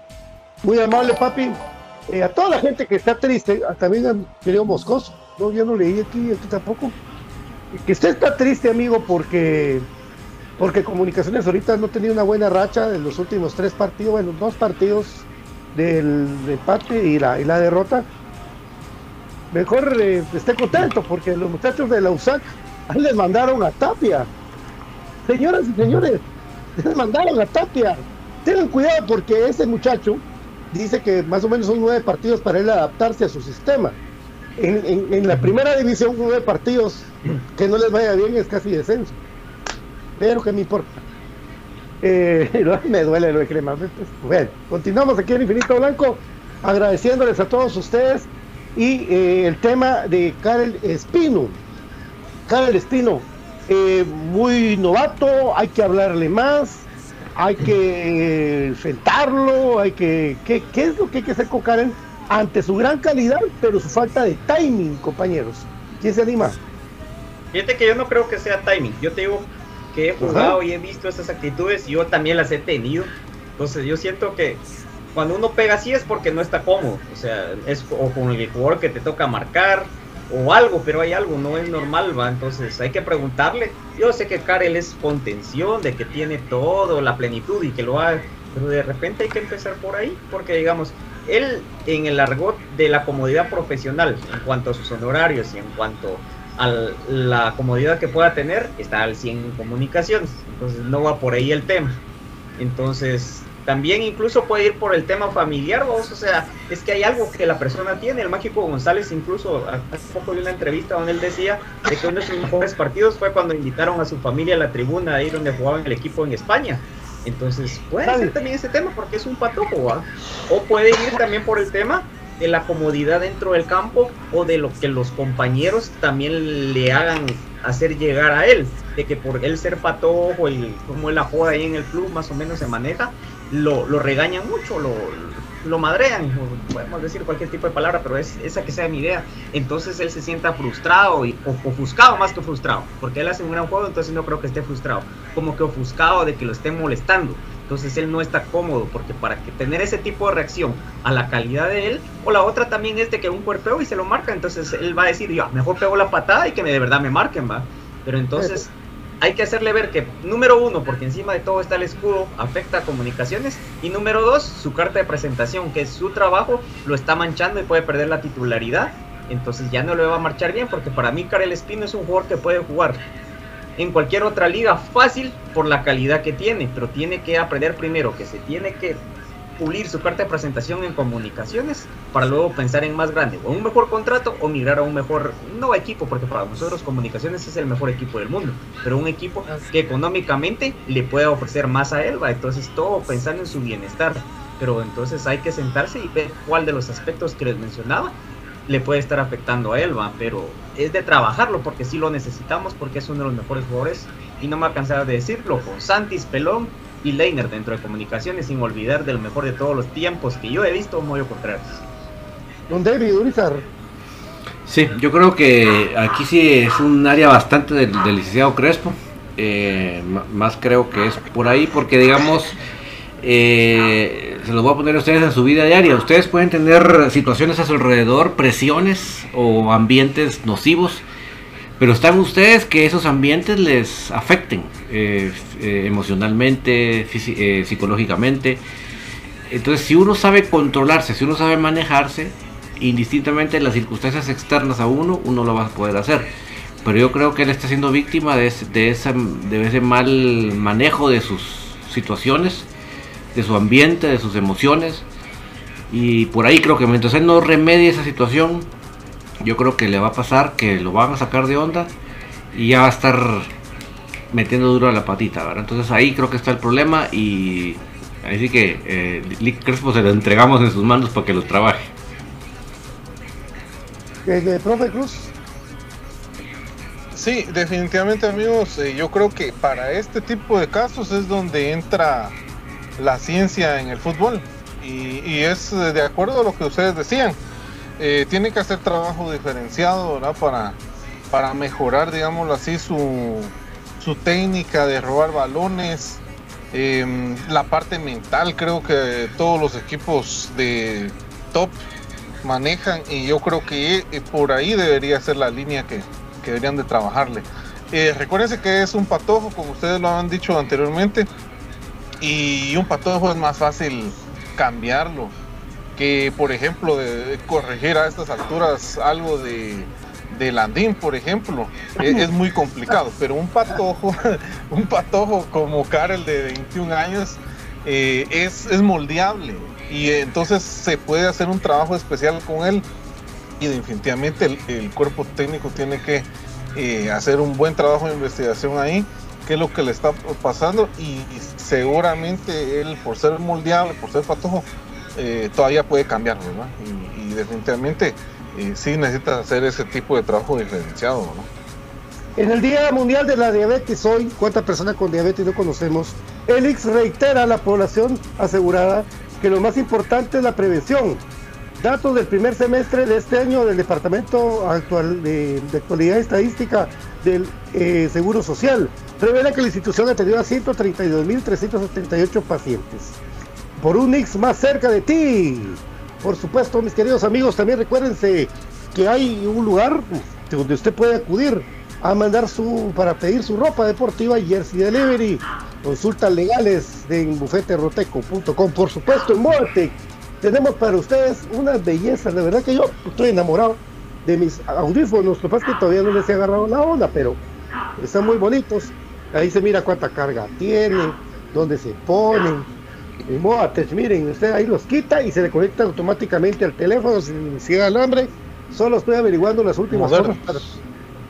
Muy amable, papi. Eh, a toda la gente que está triste, también a querido Moscoso. No, yo no leí aquí, aquí tampoco. Que usted está triste, amigo, porque porque Comunicaciones ahorita no tenía una buena racha en los últimos tres partidos, bueno, dos partidos del empate y la, y la derrota. Mejor eh, esté contento porque los muchachos de la USAC les mandaron a Tapia. Señoras y señores, les mandaron a Tapia. Tengan cuidado porque ese muchacho dice que más o menos son nueve partidos para él adaptarse a su sistema. En, en- en la primera división, nueve partidos que no les vaya bien es casi descenso. Pero que me importa. Eh, me duele lo de crema. Bueno, continuamos aquí en Infinito Blanco, agradeciéndoles a todos ustedes. Y eh, el tema de Karel Espino. Karel Espino, eh, muy novato, hay que hablarle más, hay que eh, sentarlo, hay que. ¿qué, qué es lo que hay que hacer con Karel ante su gran calidad, pero su falta de timing, compañeros? ¿Quién se anima? Fíjate que yo no creo que sea timing. Yo te digo que he jugado y he visto estas actitudes y yo también las he tenido. Entonces yo siento que cuando uno pega así es porque no está cómodo. O sea, es o con el jugador que te toca marcar o algo, pero hay algo, no es normal, va. Entonces hay que preguntarle. Yo sé que Karel es contención, de que tiene todo, la plenitud y que lo ha... Pero de repente hay que empezar por ahí, porque digamos, él en el argot de la comodidad profesional, en cuanto a sus honorarios y en cuanto a la comodidad que pueda tener, está al 100 en comunicaciones. Entonces no va por ahí el tema. Entonces también incluso puede ir por el tema familiar, vamos, o sea, es que hay algo que la persona tiene. El Mágico González incluso hace poco vi una entrevista donde él decía de que uno de sus mejores partidos fue cuando invitaron a su familia a la tribuna ahí donde jugaba en el equipo en España. Entonces puede ser también ese tema porque es un patojo, ¿va? O puede ir también por el tema de la comodidad dentro del campo o de lo que los compañeros también le hagan hacer llegar a él, de que por él ser patojo y como él la joda ahí en el club más o menos se maneja, lo, lo regañan mucho, lo, madrean, podemos decir cualquier tipo de palabra, pero es esa que sea mi idea. Entonces él se sienta frustrado y, ofuscado más que frustrado, porque él hace un gran juego, entonces no creo que esté frustrado, como que ofuscado de que lo estén molestando. Entonces él no está cómodo, porque para que tener ese tipo de reacción a la calidad de él, o la otra también es de que un cuerpeo y se lo marca, entonces él va a decir, yo mejor pego la patada y que de verdad me marquen, va. Pero entonces hay que hacerle ver que, número uno, porque encima de todo está el escudo, afecta a comunicaciones. Y número dos, su carta de presentación, que es su trabajo, lo está manchando y puede perder la titularidad. Entonces ya no le va a marchar bien, porque para mí Karel Espino es un jugador que puede jugar en cualquier otra liga fácil por la calidad que tiene, pero tiene que aprender primero que se tiene que pulir su carta de presentación en comunicaciones para luego pensar en más grande, o un mejor contrato o migrar a un mejor, no equipo, porque para nosotros comunicaciones es el mejor equipo del mundo, pero un equipo que económicamente le pueda ofrecer más a él, ¿va? entonces todo pensando en su bienestar, pero entonces hay que sentarse y ver cuál de los aspectos que les mencionaba le puede estar afectando a él, ¿va? pero es de trabajarlo porque sí lo necesitamos porque es uno de los mejores jugadores y no me ha cansado de decirlo con Santis, Pelón y Leiner dentro de comunicaciones sin olvidar del mejor de todos los tiempos que yo he visto Moyo Contreras. Don David Urizar. Sí, yo creo que aquí sí es un área bastante del, del licenciado Crespo. eh, más creo que es por ahí, porque digamos, eh, se los voy a poner a ustedes en su vida diaria. Ustedes pueden tener situaciones a su alrededor, presiones o ambientes nocivos, pero están ustedes que esos ambientes les afecten eh, eh, emocionalmente, eh, psicológicamente. Entonces, si uno sabe controlarse, si uno sabe manejarse, indistintamente las circunstancias externas a uno, uno lo va a poder hacer. Pero yo creo que él está siendo víctima de ese, de ese mal manejo de sus situaciones, de su ambiente, de sus emociones. Y por ahí creo que mientras él no remedie esa situación, yo creo que le va a pasar que lo van a sacar de onda y ya va a estar metiendo duro a la patita, ¿verdad? Entonces ahí creo que está el problema y así que eh, Lick Crespo se lo entregamos en sus manos para que los trabaje. Eh, profe Cruz, Sí, definitivamente amigos, eh, yo creo que para este tipo de casos es donde entra la ciencia en el fútbol y, y es de acuerdo a lo que ustedes decían, eh, tiene que hacer trabajo diferenciado para, para mejorar, digámoslo así, su, su técnica de robar balones, em, la parte mental creo que todos los equipos de top manejan y yo creo que eh, por ahí debería ser la línea que, que deberían de trabajarle. Eh, recuérdense que es un patojo, como ustedes lo han dicho anteriormente, y un patojo es más fácil cambiarlo que, por ejemplo, de corregir a estas alturas algo de, de Landín, por ejemplo, es, es muy complicado, pero un patojo, un patojo como Karel de 21 años eh, es, es moldeable y entonces se puede hacer un trabajo especial con él y definitivamente el, el cuerpo técnico tiene que eh, hacer un buen trabajo de investigación ahí, qué es lo que le está pasando y, seguramente él por ser moldeable, por ser patojo, eh, todavía puede cambiar, ¿verdad? Y, y definitivamente eh, sí necesita hacer ese tipo de trabajo diferenciado, ¿no? En el Día Mundial de la Diabetes hoy, ¿cuántas personas con diabetes no conocemos? Elix reitera a la población asegurada que lo más importante es la prevención. Datos del primer semestre de este año del Departamento Actual de, de Actualidad Estadística del eh, Seguro Social revela que la institución atendió a 132.378 pacientes. Por un Ix más cerca de ti. Por supuesto, mis queridos amigos, también recuérdense que hay un lugar donde usted puede acudir a mandar su para pedir su ropa deportiva Jersey Delivery. Consultas legales en bufeteroteco.com. Por supuesto, en Mortec tenemos para ustedes unas bellezas. De verdad que yo estoy enamorado de mis audífonos. Lo que que todavía no les he agarrado la onda, pero están muy bonitos. Ahí se mira cuánta carga tiene, dónde se ponen. En Moatech, miren, usted ahí los quita y se le conecta automáticamente al teléfono sin si alambre. Solo estoy averiguando las últimas para-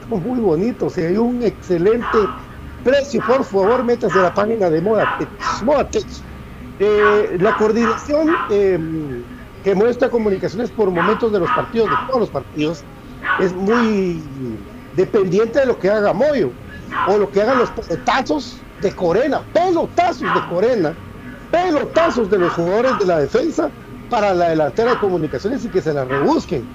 Son muy bonitos y hay un excelente precio. Por favor, métase a la página de. Modatech. Eh, la coordinación eh, que muestra comunicaciones por momentos de los partidos, de todos los partidos, es muy dependiente de lo que haga Moyo o lo que hagan los pelotazos de Corena, pelotazos de Corena, pelotazos de los jugadores de la defensa para la delantera de comunicaciones y que se la rebusquen.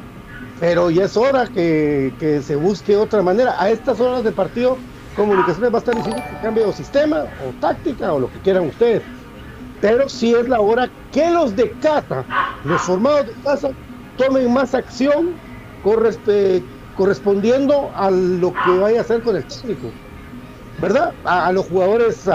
Pero ya es hora que, que se busque otra manera. A estas horas del partido, comunicaciones va a estar diciendo que cambie o sistema o táctica o lo que quieran ustedes. Pero sí es la hora que los de casa, los formados de casa, tomen más acción correspondiendo a lo que vaya a hacer con el técnico. ¿Verdad? A, los jugadores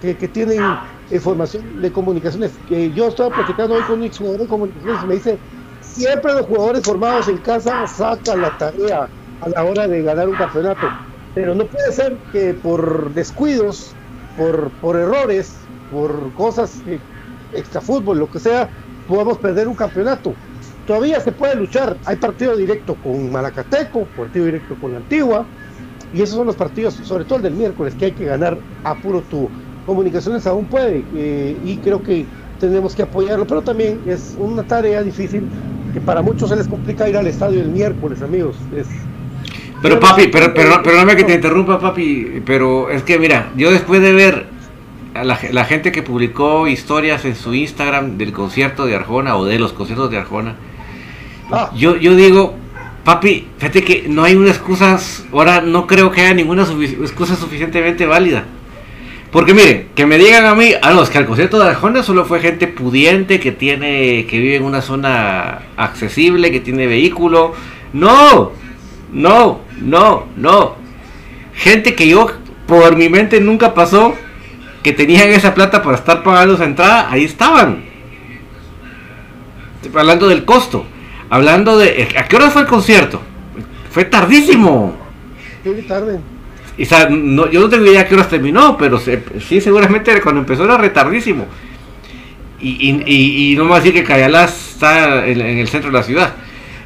que tienen información de comunicaciones. Que yo estaba platicando hoy con un exjugador de comunicaciones y me dice, siempre los jugadores formados en casa sacan la tarea a la hora de ganar un campeonato. Pero no puede ser que por descuidos, por, por errores, por cosas que, extra lo que sea, podamos perder un campeonato. Todavía se puede luchar. Hay partido directo con Malacateco, partido directo con Antigua, y esos son los partidos, sobre todo el del miércoles, que hay que ganar a puro tubo. Comunicaciones aún puede, eh, y creo que tenemos que apoyarlo, pero también es una tarea difícil que para muchos se les complica ir al estadio el miércoles, amigos. Es, Pero papi, pero, pero, perdóname que te interrumpa, papi, pero es que mira, yo después de ver a la, la gente que publicó historias en su Instagram del concierto de Arjona o de los conciertos de Arjona, Ah. yo, yo digo, Papi, fíjate que no hay una excusa, ahora no creo que haya ninguna excusa suficientemente válida. Porque miren, que me digan a mí, ah, no, es que al concierto de Arjona solo fue gente pudiente que tiene, que vive en una zona accesible, que tiene vehículo. No, no, no, no. Gente que yo, por mi mente nunca pasó, que tenían esa plata para estar pagando esa entrada, ahí estaban. Hablando del costo. Hablando de... ¿A qué hora fue el concierto? Fue tardísimo. Qué tarde. Y, no, yo no tengo idea a qué horas terminó, pero sí, seguramente cuando empezó era retardísimo. Y, y, y, no a decir que Cayalá está en, el centro de la ciudad.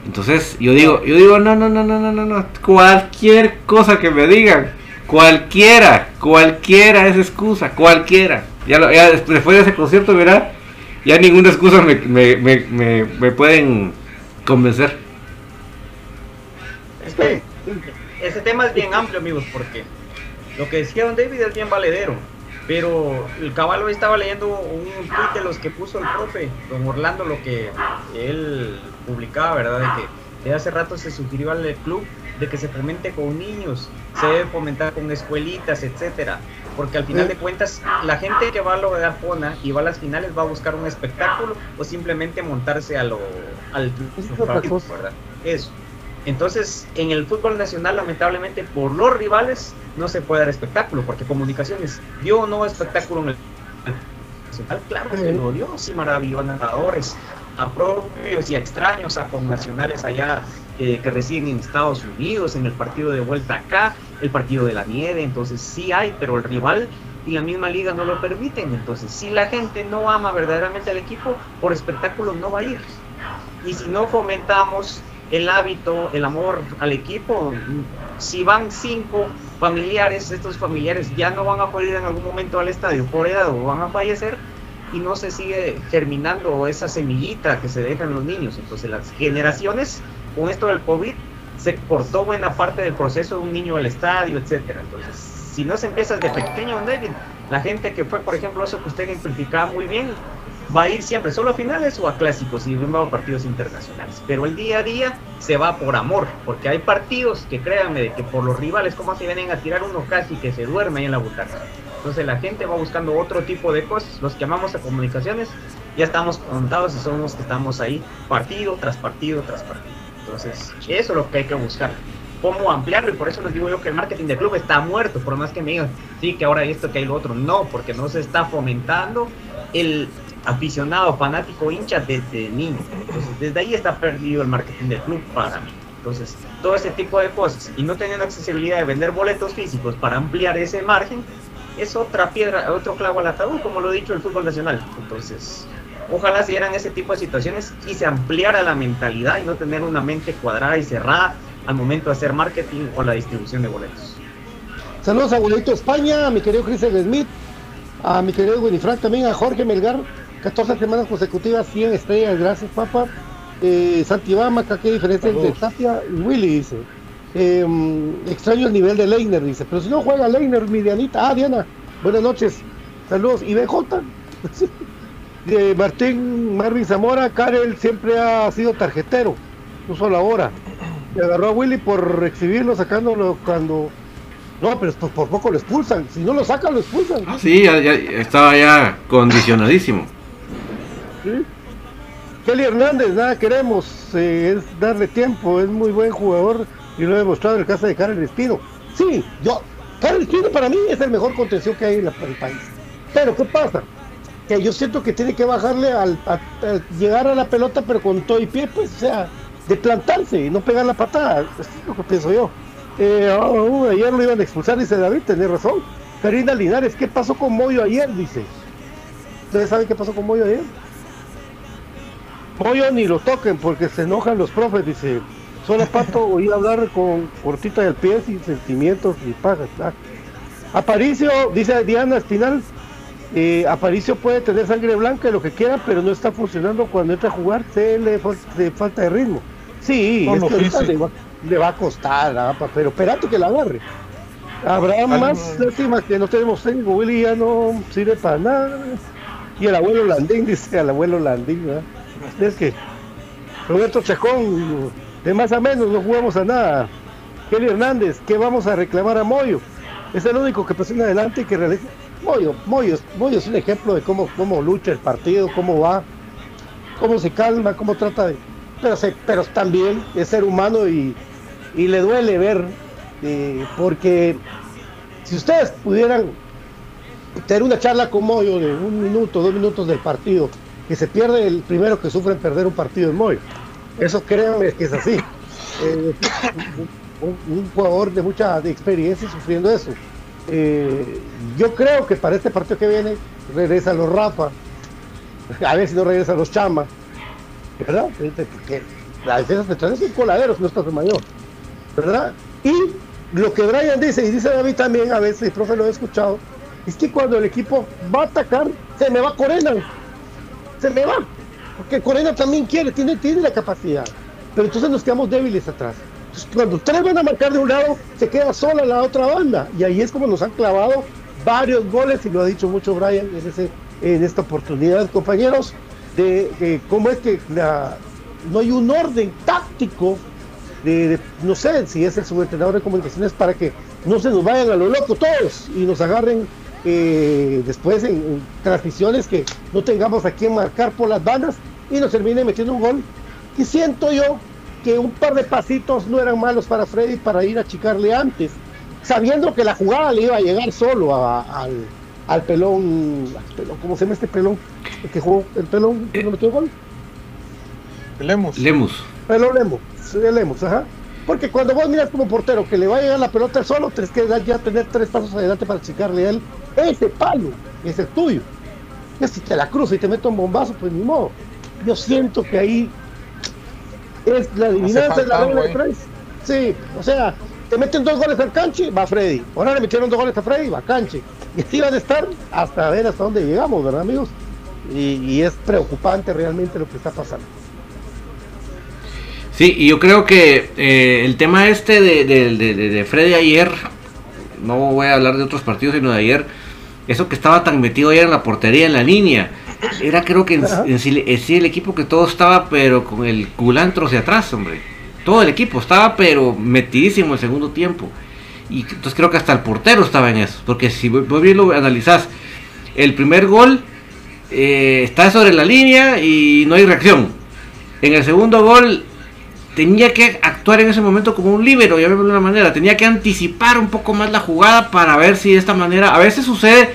Entonces yo digo, yo digo, no, no, no, no, no, no, no. Cualquier cosa que me digan, cualquiera, cualquiera es excusa, cualquiera. Ya, después de ese concierto, verá, ya ninguna excusa me, me, me, me pueden convencer. Este, ese tema es bien amplio, amigos, porque lo que decía Don David es bien valedero. Pero el caballo estaba leyendo un tweet de los que puso el profe, don Orlando, lo que él publicaba, ¿verdad? De que de hace rato se sugirió al club de que se fomente con niños, se debe fomentar con escuelitas, etcétera. Porque al final de cuentas, la gente que va a lo de Arjona y va a las finales va a buscar un espectáculo o simplemente montarse a lo al ¿verdad? Eso. Entonces, en el fútbol nacional, lamentablemente, por los rivales, no se puede dar espectáculo, porque Comunicaciones dio no espectáculo en el nacional, claro que lo dio, sí maravilló a nadadores, a propios y a extraños, a nacionales allá eh, que residen en Estados Unidos, en el partido de vuelta acá, el partido de la nieve, entonces sí hay, pero el rival y la misma liga no lo permiten, entonces si la gente no ama verdaderamente al equipo, por espectáculo no va a ir. Y si no fomentamos el hábito, el amor al equipo. Si van cinco familiares, estos familiares ya no van a poder ir en algún momento al estadio por edad o van a fallecer y no se sigue terminando esa semillita que se dejan los niños. Entonces las generaciones, con esto del COVID, se cortó buena parte del proceso de un niño al estadio, etcétera. Entonces, si no se empieza desde pequeño, David, la gente que fue, por ejemplo, eso que usted ejemplificaba muy bien, va a ir siempre solo a finales o a clásicos y a partidos internacionales. Pero el día a día se va por amor, porque hay partidos que créanme de que por los rivales, como se vienen a tirar uno casi que se duerme ahí en la butaca. Entonces la gente va buscando otro tipo de cosas. Los que amamos a comunicaciones ya estamos contados y somos que estamos ahí partido tras partido tras partido. Entonces eso es lo que hay que buscar. Cómo ampliarlo y por eso les digo yo que el marketing de club está muerto, por más que me digan, sí, que ahora hay esto, que hay lo otro. No, porque no se está fomentando el aficionado, fanático, hincha desde niño. Entonces, desde ahí está perdido el marketing del club para mí. Entonces, todo ese tipo de cosas y no teniendo accesibilidad de vender boletos físicos para ampliar ese margen, es otra piedra, otro clavo al ataúd, como lo he dicho el fútbol nacional. Entonces, ojalá se dieran ese tipo de situaciones y se ampliara la mentalidad y no tener una mente cuadrada y cerrada al momento de hacer marketing o la distribución de boletos. Saludos a Abuelito España, a mi querido Chris Smith, a mi querido Winifred también, a Jorge Melgar, 14 semanas consecutivas, 100 estrellas, gracias papá. Eh, Santibama, ¿qué diferencia entre Tapia y Willy? Dice. Em, extraño el nivel de Leiner, dice. Pero si no juega Leiner, mi Dianita. Ah, Diana, buenas noches. Saludos. Y BJ. de Martín Marvin Zamora, Karel siempre ha sido tarjetero, no solo ahora. Le agarró a Willy por exhibirlo, sacándolo cuando. No, pero por, por poco lo expulsan. Si no lo sacan, lo expulsan. Ah, sí, ya, ya estaba ya condicionadísimo. Kelly Hernández, nada queremos, eh, es darle tiempo, es muy buen jugador y lo he demostrado en el caso de Karel Espino. Sí, yo, Karel Espino para mí es el mejor contención que hay en, el país. Pero ¿qué pasa? Que yo siento que tiene que bajarle al, llegar a la pelota, pero con todo y pie, pues, o sea, de plantarse y no pegar la patada. es lo que pienso yo. Eh, oh, ayer lo iban a expulsar, dice David, tenés razón. Karina Linares, ¿qué pasó con Moyo ayer? Dice. ¿Ustedes saben qué pasó con Moyo ayer? Moyo ni lo toquen porque se enojan los profes, dice. Solo Pato oí hablar con cortita del pie sin sentimientos ni pagas. Aparicio, dice Diana Espinal, eh, Aparicio puede tener sangre blanca y lo que quiera, pero no está funcionando cuando entra a jugar, se le falta de ritmo. Sí, es que le, va, a costar, pero espérate que la agarre. Habrá más lástima que no tenemos técnico, Willy ya no sirve para nada. Y el abuelo Landín, dice el abuelo Landín, ¿verdad? Es que Roberto Chacón, de más a menos, no jugamos a nada. Kelly Hernández, ¿qué vamos a reclamar a Moyo? Es el único que presiona adelante y que realiza. Moyo, Moyo, Moyo es un ejemplo de cómo, cómo lucha el partido, cómo va, cómo se calma, cómo trata de. Pero, se, pero también es ser humano y, y le duele ver, eh, porque si ustedes pudieran tener una charla con Moyo de un minuto, dos minutos del partido, que se pierde el primero que sufre perder un partido en Moyo. Eso créanme que es así. Eh, un, jugador de mucha experiencia sufriendo eso. Eh, yo creo que para este partido que viene regresan los Rafa, a ver si no regresan los Chama, ¿verdad? Porque la defensa central es un coladero, no está mayor, ¿verdad? Y lo que Brian dice, y dice David también, a veces, el profe lo he escuchado, es que cuando el equipo va a atacar, se me va Corena, se me va, porque Corena también quiere, tiene, tiene la capacidad, pero entonces nos quedamos débiles atrás. Entonces, cuando tres van a marcar de un lado, se queda sola la otra banda. Y ahí es como nos han clavado varios goles, y lo ha dicho mucho Brian en, esta oportunidad, compañeros, de, cómo es que no hay un orden táctico, de, de, no sé si es el subentrenador de comunicaciones, para que no se nos vayan a lo loco todos y nos agarren eh, después en, en transmisiones que no tengamos a quien marcar por las bandas y nos termine metiendo un gol. Y siento yo que un par de pasitos no eran malos para Freddy para ir a achicarle antes, sabiendo que la jugada le iba a llegar solo a- al, al pelón, al pelón, ¿cómo se llama este pelón? El que jugó el pelón, que no metió gol. Lemos. Lemus. Pelón el Lemos, ajá. Porque cuando vos miras como portero que le va a llegar la pelota solo, tienes que ya tener tres pasos adelante para achicarle a él. Ese palo es el tuyo. Si te la cruza y te mete un bombazo, pues ni modo. Yo siento que ahí es la adivinanza, es la regla de tres. Sí, o sea, te meten dos goles al canche, va Freddy. Ahora le metieron dos goles a Freddy, va canche. Y así van a estar hasta ver hasta dónde llegamos, ¿verdad, amigos? Y, y es preocupante realmente lo que está pasando. Sí, y yo creo que eh, el tema este de, de, de, de- de Freddy ayer, no voy a hablar de otros partidos, sino de ayer, eso que estaba tan metido ayer en la portería, en la línea, era creo que en, sí, en sí el equipo que todo estaba, pero con el culantro hacia atrás, hombre. Todo el equipo estaba, pero metidísimo el segundo tiempo. Y entonces creo que hasta el portero estaba en eso, porque si vos vos bien lo analizás, el primer gol eh, está sobre la línea y no hay reacción. En el segundo gol tenía que actuar en ese momento como un líbero, ya de una manera, tenía que anticipar un poco más la jugada para ver si de esta manera, a veces sucede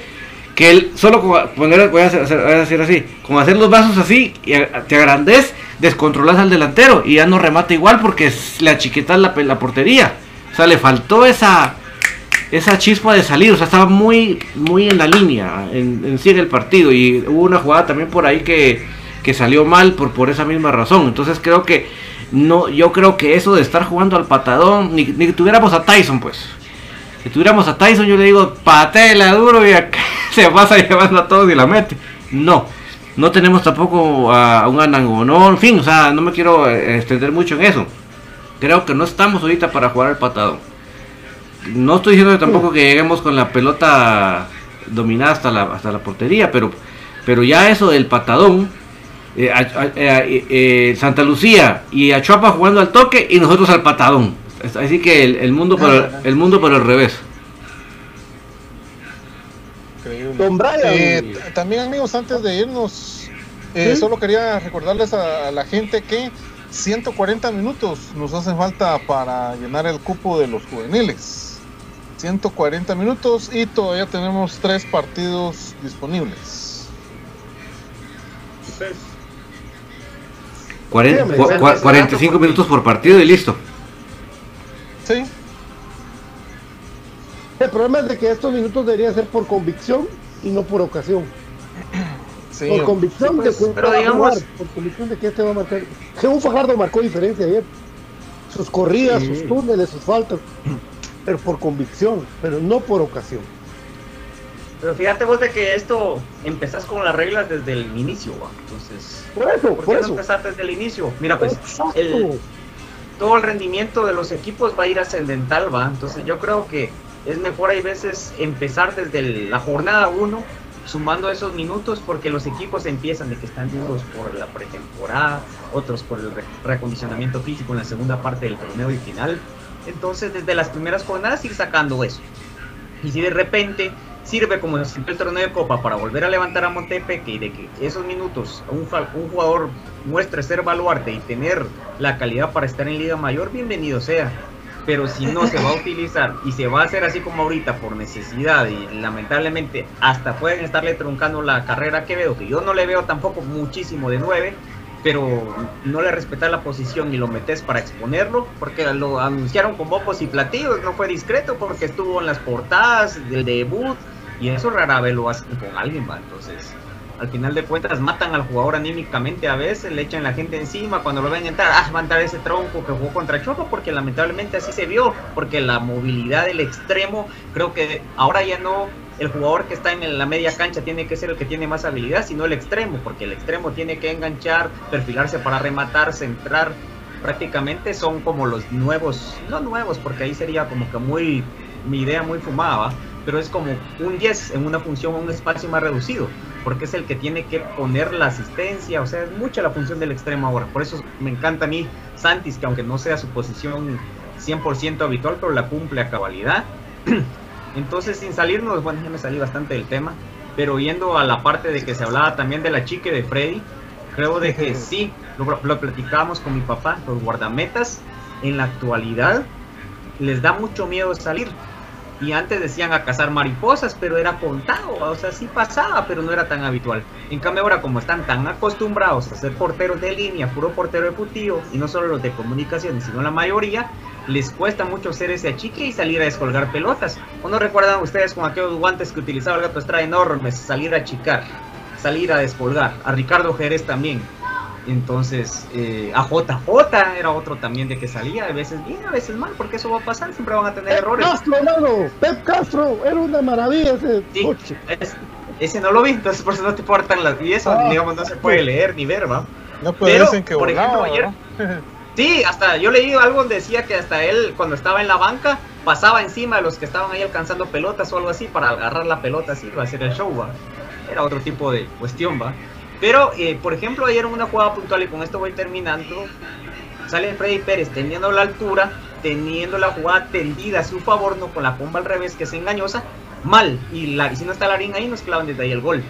que él solo con poner, voy a decir así, con hacer los brazos así, y te agrandes, descontrolas al delantero y ya no remata igual porque le achiquetas la, la portería. O sea, le faltó esa esa chispa de salir, o sea, estaba muy muy en la línea en, en sí el partido y hubo una jugada también por ahí que, que salió mal por, por esa misma razón. Entonces creo que no, yo creo que eso de estar jugando al patadón, ni, ni que tuviéramos a Tyson, pues. Si tuviéramos a Tyson, yo le digo, patela duro y acá se pasa llevando a todos y la mete. No, no tenemos tampoco a, un Anangonó, en fin, o sea, no me quiero eh, extender mucho en eso. Creo que no estamos ahorita para jugar al patadón. No estoy diciendo tampoco que lleguemos con la pelota dominada hasta la, hasta la portería, pero, pero ya eso del patadón, eh, a- a- eh, eh, Santa Lucía y Achuapa jugando al toque y nosotros al patadón. Así que el, el mundo por el, el mundo por el revés. Increíble. Don Brian. Eh, también amigos, antes de irnos, eh, ¿Sí? solo quería recordarles a, a la gente que 140 minutos nos hacen falta para llenar el cupo de los juveniles. 140 minutos y todavía tenemos tres partidos disponibles. 40 Sí, hombre, cua- ese- cua- ese 45 dato, minutos por partido y listo. Sí, El problema es de que estos minutos deberían ser por convicción y no por ocasión. sí. por convicción Sí, pues, de que pero va a digamos- jugar, por convicción de que este va a marcar. Que un Fajardo marcó diferencia ayer. Sus corridas, sus túneles, sus faltas. Pero por convicción, pero no por ocasión. Pero fíjate vos de que esto empezás con las reglas desde el inicio, ¿va? Entonces, Por eso, ¿por por qué no eso. empezar desde el inicio? Mira, pues, el, todo el rendimiento de los equipos va a ir ascendental, ¿va? Entonces yo creo que es mejor hay veces empezar desde el- la jornada 1 sumando esos minutos porque los equipos empiezan de que están duros por la pretemporada, otros por el reacondicionamiento físico en la segunda parte del torneo y final. Entonces, desde las primeras jornadas ir sacando eso. Y si de repente sirve como el torneo de Copa para volver a levantar a Montepeque y de que esos minutos un, un jugador muestre ser baluarte y tener la calidad para estar en Liga Mayor, bienvenido sea. Pero si no se va a utilizar y se va a hacer así como ahorita por necesidad y lamentablemente hasta pueden estarle truncando la carrera que veo, que yo no le veo tampoco muchísimo de 9, pero no le respetas la posición y lo metes para exponerlo, porque lo anunciaron con bocos y platillos, no fue discreto porque estuvo en las portadas del debut y eso rara vez lo hacen con alguien, ¿va? Entonces, al final de cuentas matan al jugador anímicamente a veces, le echan la gente encima, cuando lo ven entrar, ah, va a entrar ese tronco que jugó contra Choco, porque lamentablemente así se vio, porque la movilidad del extremo, creo que ahora ya no el jugador que está en la media cancha tiene que ser el que tiene más habilidad, sino el extremo, porque el extremo tiene que enganchar, perfilarse para rematar, centrar, prácticamente son como los nuevos, no nuevos, porque ahí sería como que muy, mi idea muy fumada, pero es como un 10 en una función o un espacio más reducido, porque es el que tiene que poner la asistencia, o sea, es mucha la función del extremo ahora. Por eso me encanta a mí Santis, que aunque no sea su posición 100% habitual, pero la cumple a cabalidad. Entonces, sin salirnos, bueno, ya me salí bastante del tema, pero yendo a la parte de que se hablaba también de la chica de Freddy, creo de que sí, lo, lo platicábamos con mi papá, los guardametas en la actualidad les da mucho miedo salir y antes decían a cazar mariposas, pero era contado, o sea, sí pasaba, pero no era tan habitual. En cambio ahora como están tan acostumbrados a ser porteros de línea, puro portero putío, y no solo los de comunicaciones, sino la mayoría, les cuesta mucho ser ese achique y salir a descolgar pelotas. ¿O no recuerdan ustedes con aquellos guantes que utilizaba el gato Estrada enormes, salir a achicar, salir a descolgar? A Ricardo Jerez también entonces, eh, a JJ era otro también de que salía, a veces bien, a veces mal, porque eso va a pasar, siempre van a tener errores. Castro, hermano, Pep Castro, era una maravilla ese coche. ese no lo vi, entonces por eso no te importan las. Y eso, ah. digamos, no se puede leer ni ver, ¿va? No, pero, dicen que por ejemplo, ayer. sí, hasta yo leí algo donde decía que hasta él, cuando estaba en la banca, pasaba encima de los que estaban ahí alcanzando pelotas o algo así para agarrar la pelota así, va a hacer el show, va. Era otro tipo de cuestión, va. Pero, eh, por ejemplo, ayer en una jugada puntual, y con esto voy terminando, sale Freddy Pérez teniendo la altura, teniendo la jugada tendida a su favor, no con la pomba al revés, que es engañosa, mal. Y, la, y si no está la ring ahí, nos clavan desde ahí el gol.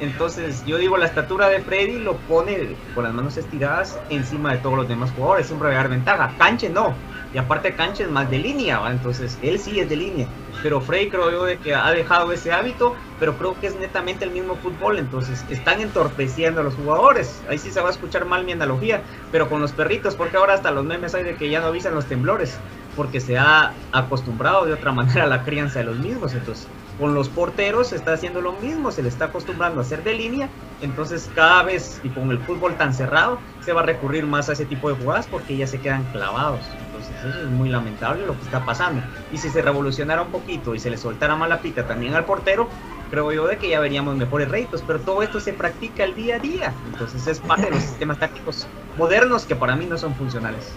Entonces, yo digo, la estatura de Freddy lo pone con las manos estiradas encima de todos los demás jugadores, siempre va a dar ventaja. Canche no, y aparte Canche es más de línea, entonces él sí es de línea. Pero Freddy creo yo de que ha dejado ese hábito, pero creo que es netamente el mismo fútbol, entonces están entorpeciendo a los jugadores. Ahí sí se va a escuchar mal mi analogía, pero con los perritos, porque ahora hasta los memes hay de que ya no avisan los temblores, porque se ha acostumbrado de otra manera a la crianza de los mismos, entonces con los porteros se está haciendo lo mismo, se le está acostumbrando a hacer de línea, entonces cada vez y con el fútbol tan cerrado se va a recurrir más a ese tipo de jugadas porque ya se quedan clavados. Entonces eso es muy lamentable lo que está pasando. Y si se revolucionara un poquito y se le soltara más la pica también al portero, creo yo de que ya veríamos mejores réditos, pero todo esto se practica el día a día. Entonces es parte de los sistemas tácticos modernos que para mí no son funcionales.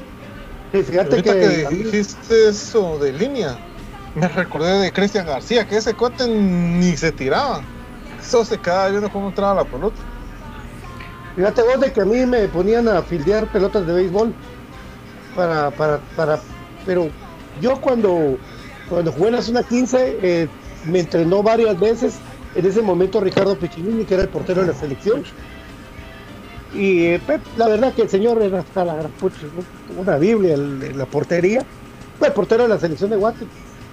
Sí, fíjate que, que dijiste eso de línea me recordé de Cristian García, que ese cuate ni se tiraba. Eso se quedaba viendo cómo entraba la pelota. Fíjate vos de que a mí me ponían a fildear pelotas de béisbol. Para, para, para, pero yo cuando, cuando jugué en la zona 15 eh, me entrenó varias veces. En ese momento Ricardo Piccinini, que era el portero de la selección. Y eh, la verdad que el señor era hasta la, una Biblia en la portería. Fue el portero de la selección de Guate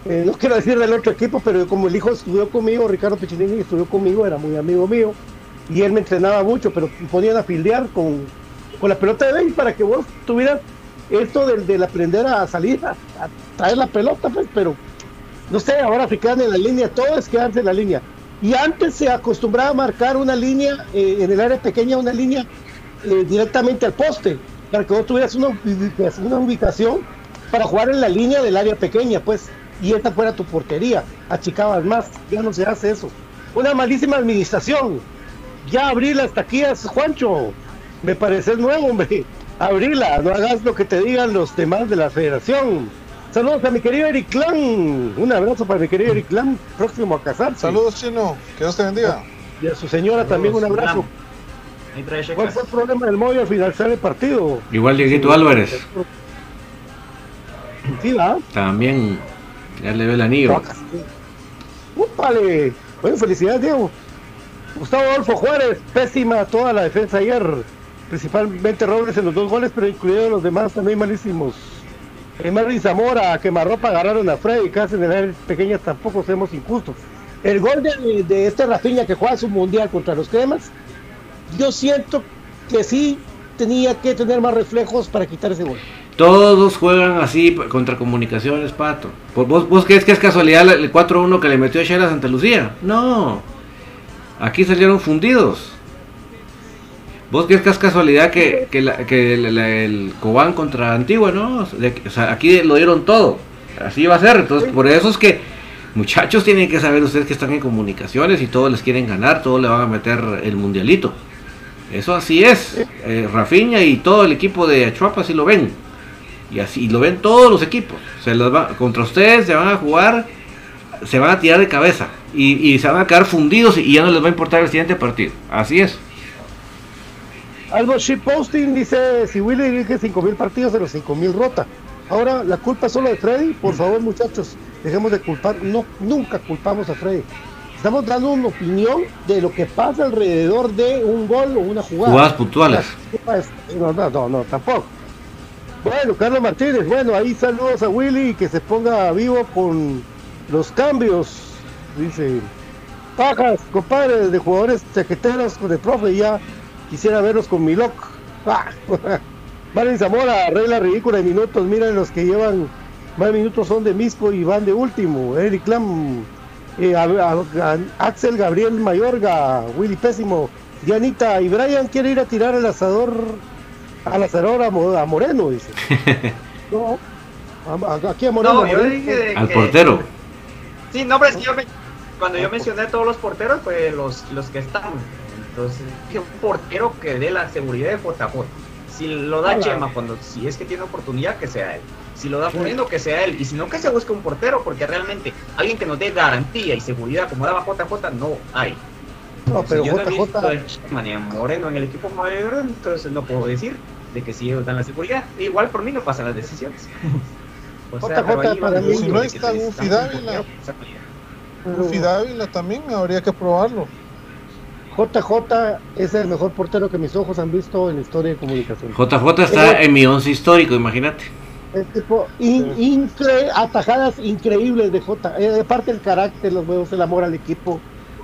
eh, no quiero decir del otro equipo, pero como el hijo estudió conmigo, Ricardo Piccinini estudió conmigo, era muy amigo mío, y él me entrenaba mucho, pero ponían a fildear con, con la pelota de béisbol para que vos tuvieras esto del, aprender a salir, a, traer la pelota, pues, pero no sé, ahora se quedan en la línea, todo es quedarse en la línea. Y antes se acostumbraba a marcar una línea eh, en el área pequeña, una línea eh, directamente al poste, para que vos tuvieras una, ubicación para jugar en la línea del área pequeña, pues y esta fuera tu portería, achicabas más, ya no se hace eso. Una malísima administración. Ya abrí las taquillas, Juancho. Me parece nuevo, hombre. Abrila, no hagas lo que te digan los demás de la federación. Saludos a mi querido Eric Clan. Un abrazo para mi querido Eric Clan, próximo a casarse. Saludos, Chino. Que Dios te bendiga. Y a su señora también un abrazo. ¿Cuál fue el problema del Moyo al finalizar el partido? Igual Dieguito Álvarez. Sí, ¿va? También ya le ve el anillo. ¡Úpale! Bueno, felicidades, Diego. Gustavo Adolfo Juárez, pésima toda la defensa ayer. Principalmente Robles en los dos goles, pero incluidos los demás también malísimos. El Marvin Zamora, a quemarropa agarraron a Freddy, casi en el área pequeñas tampoco seamos injustos. El gol de, este Rafinha que juega su mundial contra los cremas, yo siento que sí tenía que tener más reflejos para quitar ese gol. Todos juegan así contra comunicaciones, pato. ¿Vos, vos, crees que es casualidad el 4-1 que le metió a Santa Lucía? No. Aquí salieron fundidos. ¿Vos crees que es casualidad que, que, el, Cobán contra Antigua? No. O sea, aquí lo dieron todo. Así va a ser. Entonces, por eso es que, muchachos, tienen que saber ustedes que están en comunicaciones y todos les quieren ganar, todos le van a meter el mundialito. Eso así es. Eh, Rafinha y todo el equipo de Achuapa así lo ven. Y así y lo ven todos los equipos. Se los va- contra ustedes se van a jugar, se van a tirar de cabeza. Y, y se van a quedar fundidos y ya no les va a importar el siguiente partido. Así es. Algo ship posting dice, si Willy dirige 5000 partidos de los 5000 rota. Ahora la culpa es solo de Freddy, por favor muchachos, dejemos de culpar, no, nunca culpamos a Freddy. Estamos dando una opinión de lo que pasa alrededor de un gol o una jugada. Jugadas puntuales. No, no, no, no, tampoco. Bueno, Carlos Martínez, bueno, ahí saludos a Willy que se ponga vivo con los cambios, dice. Pajas, compadre, de jugadores chaqueteros con el profe, ya quisiera verlos con Miloc. Ah, Marin Zamora, arregla ridícula de minutos, miren los que llevan más minutos son de Misco y van de último. Eric Lam, eh, a- a- a- Axel Gabriel Mayorga, Willy Pésimo, Dianita y Brian quiere ir a tirar el asador al asador a, Mo- a Moreno, dice. No, a- a- aquí a Moreno. No, yo Moreno. dije de Al que- portero. Sí, no, pero es que yo me- cuando yo mencioné todos los porteros, fue los, los que están. Entonces, dije, un portero que dé la seguridad de JJ. Si lo da Hola. Chema, cuando si es que tiene oportunidad, que sea él. Si lo da Moreno, que sea él. Y si no, que se busque un portero, porque realmente alguien que nos dé garantía y seguridad como daba JJ, no hay. No, pero Si yo no he JJ visto a Chema ni a Moreno en el equipo mayor, entonces no puedo decir de que si ellos dan la seguridad. Igual por mí no pasan las decisiones. O JJ pero ahí para mí- no que está un Dávila. Luffy Dávila también habría que probarlo. JJ es el mejor portero que mis ojos han visto en la historia de comunicación. JJ está en mi once histórico, imagínate. El tipo, in- incre- atajadas increíbles de J. Eh, aparte el carácter, los huevos, el amor al equipo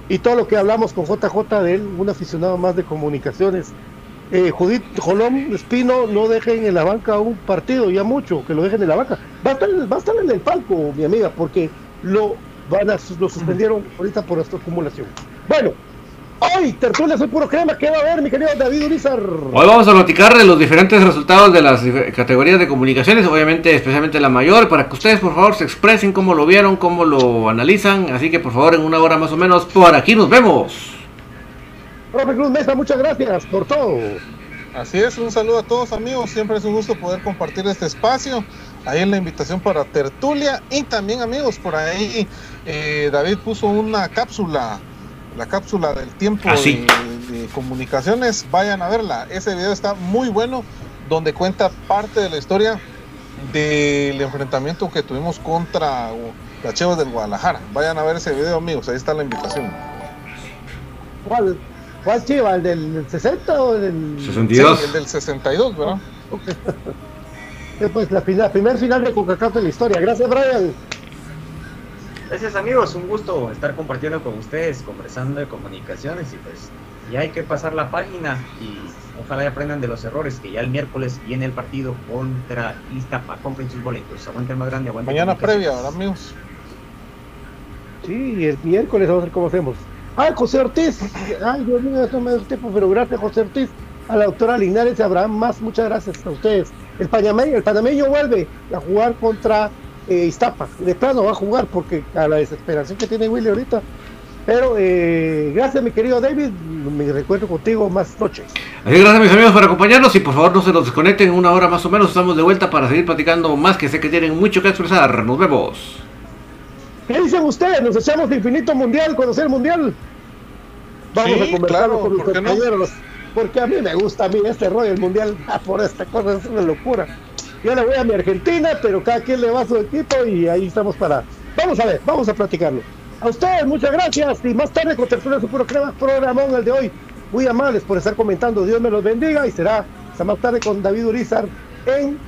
y todo lo que hablamos con JJ de él, un aficionado más de comunicaciones. Eh, Judith Jolón Espino, no dejen en la banca un partido, ya mucho, que lo dejen en la banca. Va a estar, va a estar en el palco, mi amiga, porque lo van a, lo suspendieron ahorita por esta acumulación. Bueno, hoy, tertulia, soy puro crema, ¿qué va a haber, mi querido David Urizar? Hoy vamos a platicar de los diferentes resultados de las categorías de comunicaciones, obviamente especialmente la mayor, para que ustedes por favor se expresen cómo lo vieron, cómo lo analizan, así que por favor en una hora más o menos por aquí nos vemos. Profe Cruz Mesa, muchas gracias por todo. Así es, un saludo a todos amigos, siempre es un gusto poder compartir este espacio. Ahí en la invitación para tertulia y también amigos, por ahí eh, David puso una cápsula, la cápsula del tiempo Ah, sí. de, de comunicaciones, vayan a verla. Ese video está muy bueno, donde cuenta parte de la historia del enfrentamiento que tuvimos contra las Chivas del Guadalajara. Vayan a ver ese video amigos, ahí está la invitación. ¿Cuál, cuál chiva? ¿El del 60 o el del 62. Sí, el del 62, ¿verdad? Eh, Pues la final, primer final de Coca-Cola de la historia. Gracias, Brian. Gracias amigos, un gusto estar compartiendo con ustedes, conversando de comunicaciones y pues ya hay que pasar la página y ojalá y aprendan de los errores que ya el miércoles viene el partido contra Iztapa, compren sus boletos, aguante el más grande, aguante Mañana previa. ¿verdad, amigos? Sí, el miércoles vamos a ver cómo hacemos. Ah, José Ortiz. Ay, Dios mío, no me da tiempo, pero gracias, José Ortiz. A la doctora Linares y Abraham más, muchas gracias a ustedes. El panameño, el panameño vuelve a jugar contra eh, Iztapa. De plano va a jugar porque a la desesperación que tiene Willy ahorita, Pero eh, gracias, mi querido David. Me recuerdo contigo más noches. Así que gracias, mis amigos, por acompañarnos. Y por favor, no se nos desconecten en una hora más o menos. Estamos de vuelta para seguir platicando más, que sé que tienen mucho que expresar. Nos vemos. ¿Qué dicen ustedes? ¿Nos echamos de infinito mundial, conocer el mundial? Vamos Sí, a conversar claro, con mis ¿por qué no? compañeros. Porque a mí me gusta a mí este rollo del mundial. Ah, por esta cosa es una locura. Yo le voy a mi Argentina, pero cada quien le va a su equipo y ahí estamos para. Vamos a ver, vamos a platicarlo. A ustedes, muchas gracias. Y más tarde con Tertulia su puro crema, programón el de hoy. Muy amables por estar comentando. Dios me los bendiga y será hasta más tarde con David Urizar en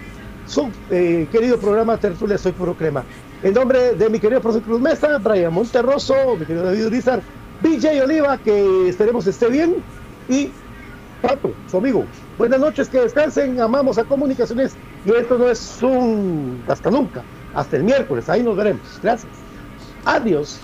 su eh, querido programa Tertulia Soy Puro Crema. En nombre de mi querido profesor Cruz Mesa, Brian Monterroso, mi querido David Urizar, BJ Oliva, que esperemos esté bien, y Pato, su amigo. Buenas noches, que descansen, amamos a comunicaciones y esto no es un hasta nunca, hasta el miércoles, ahí nos veremos. Gracias. Adiós.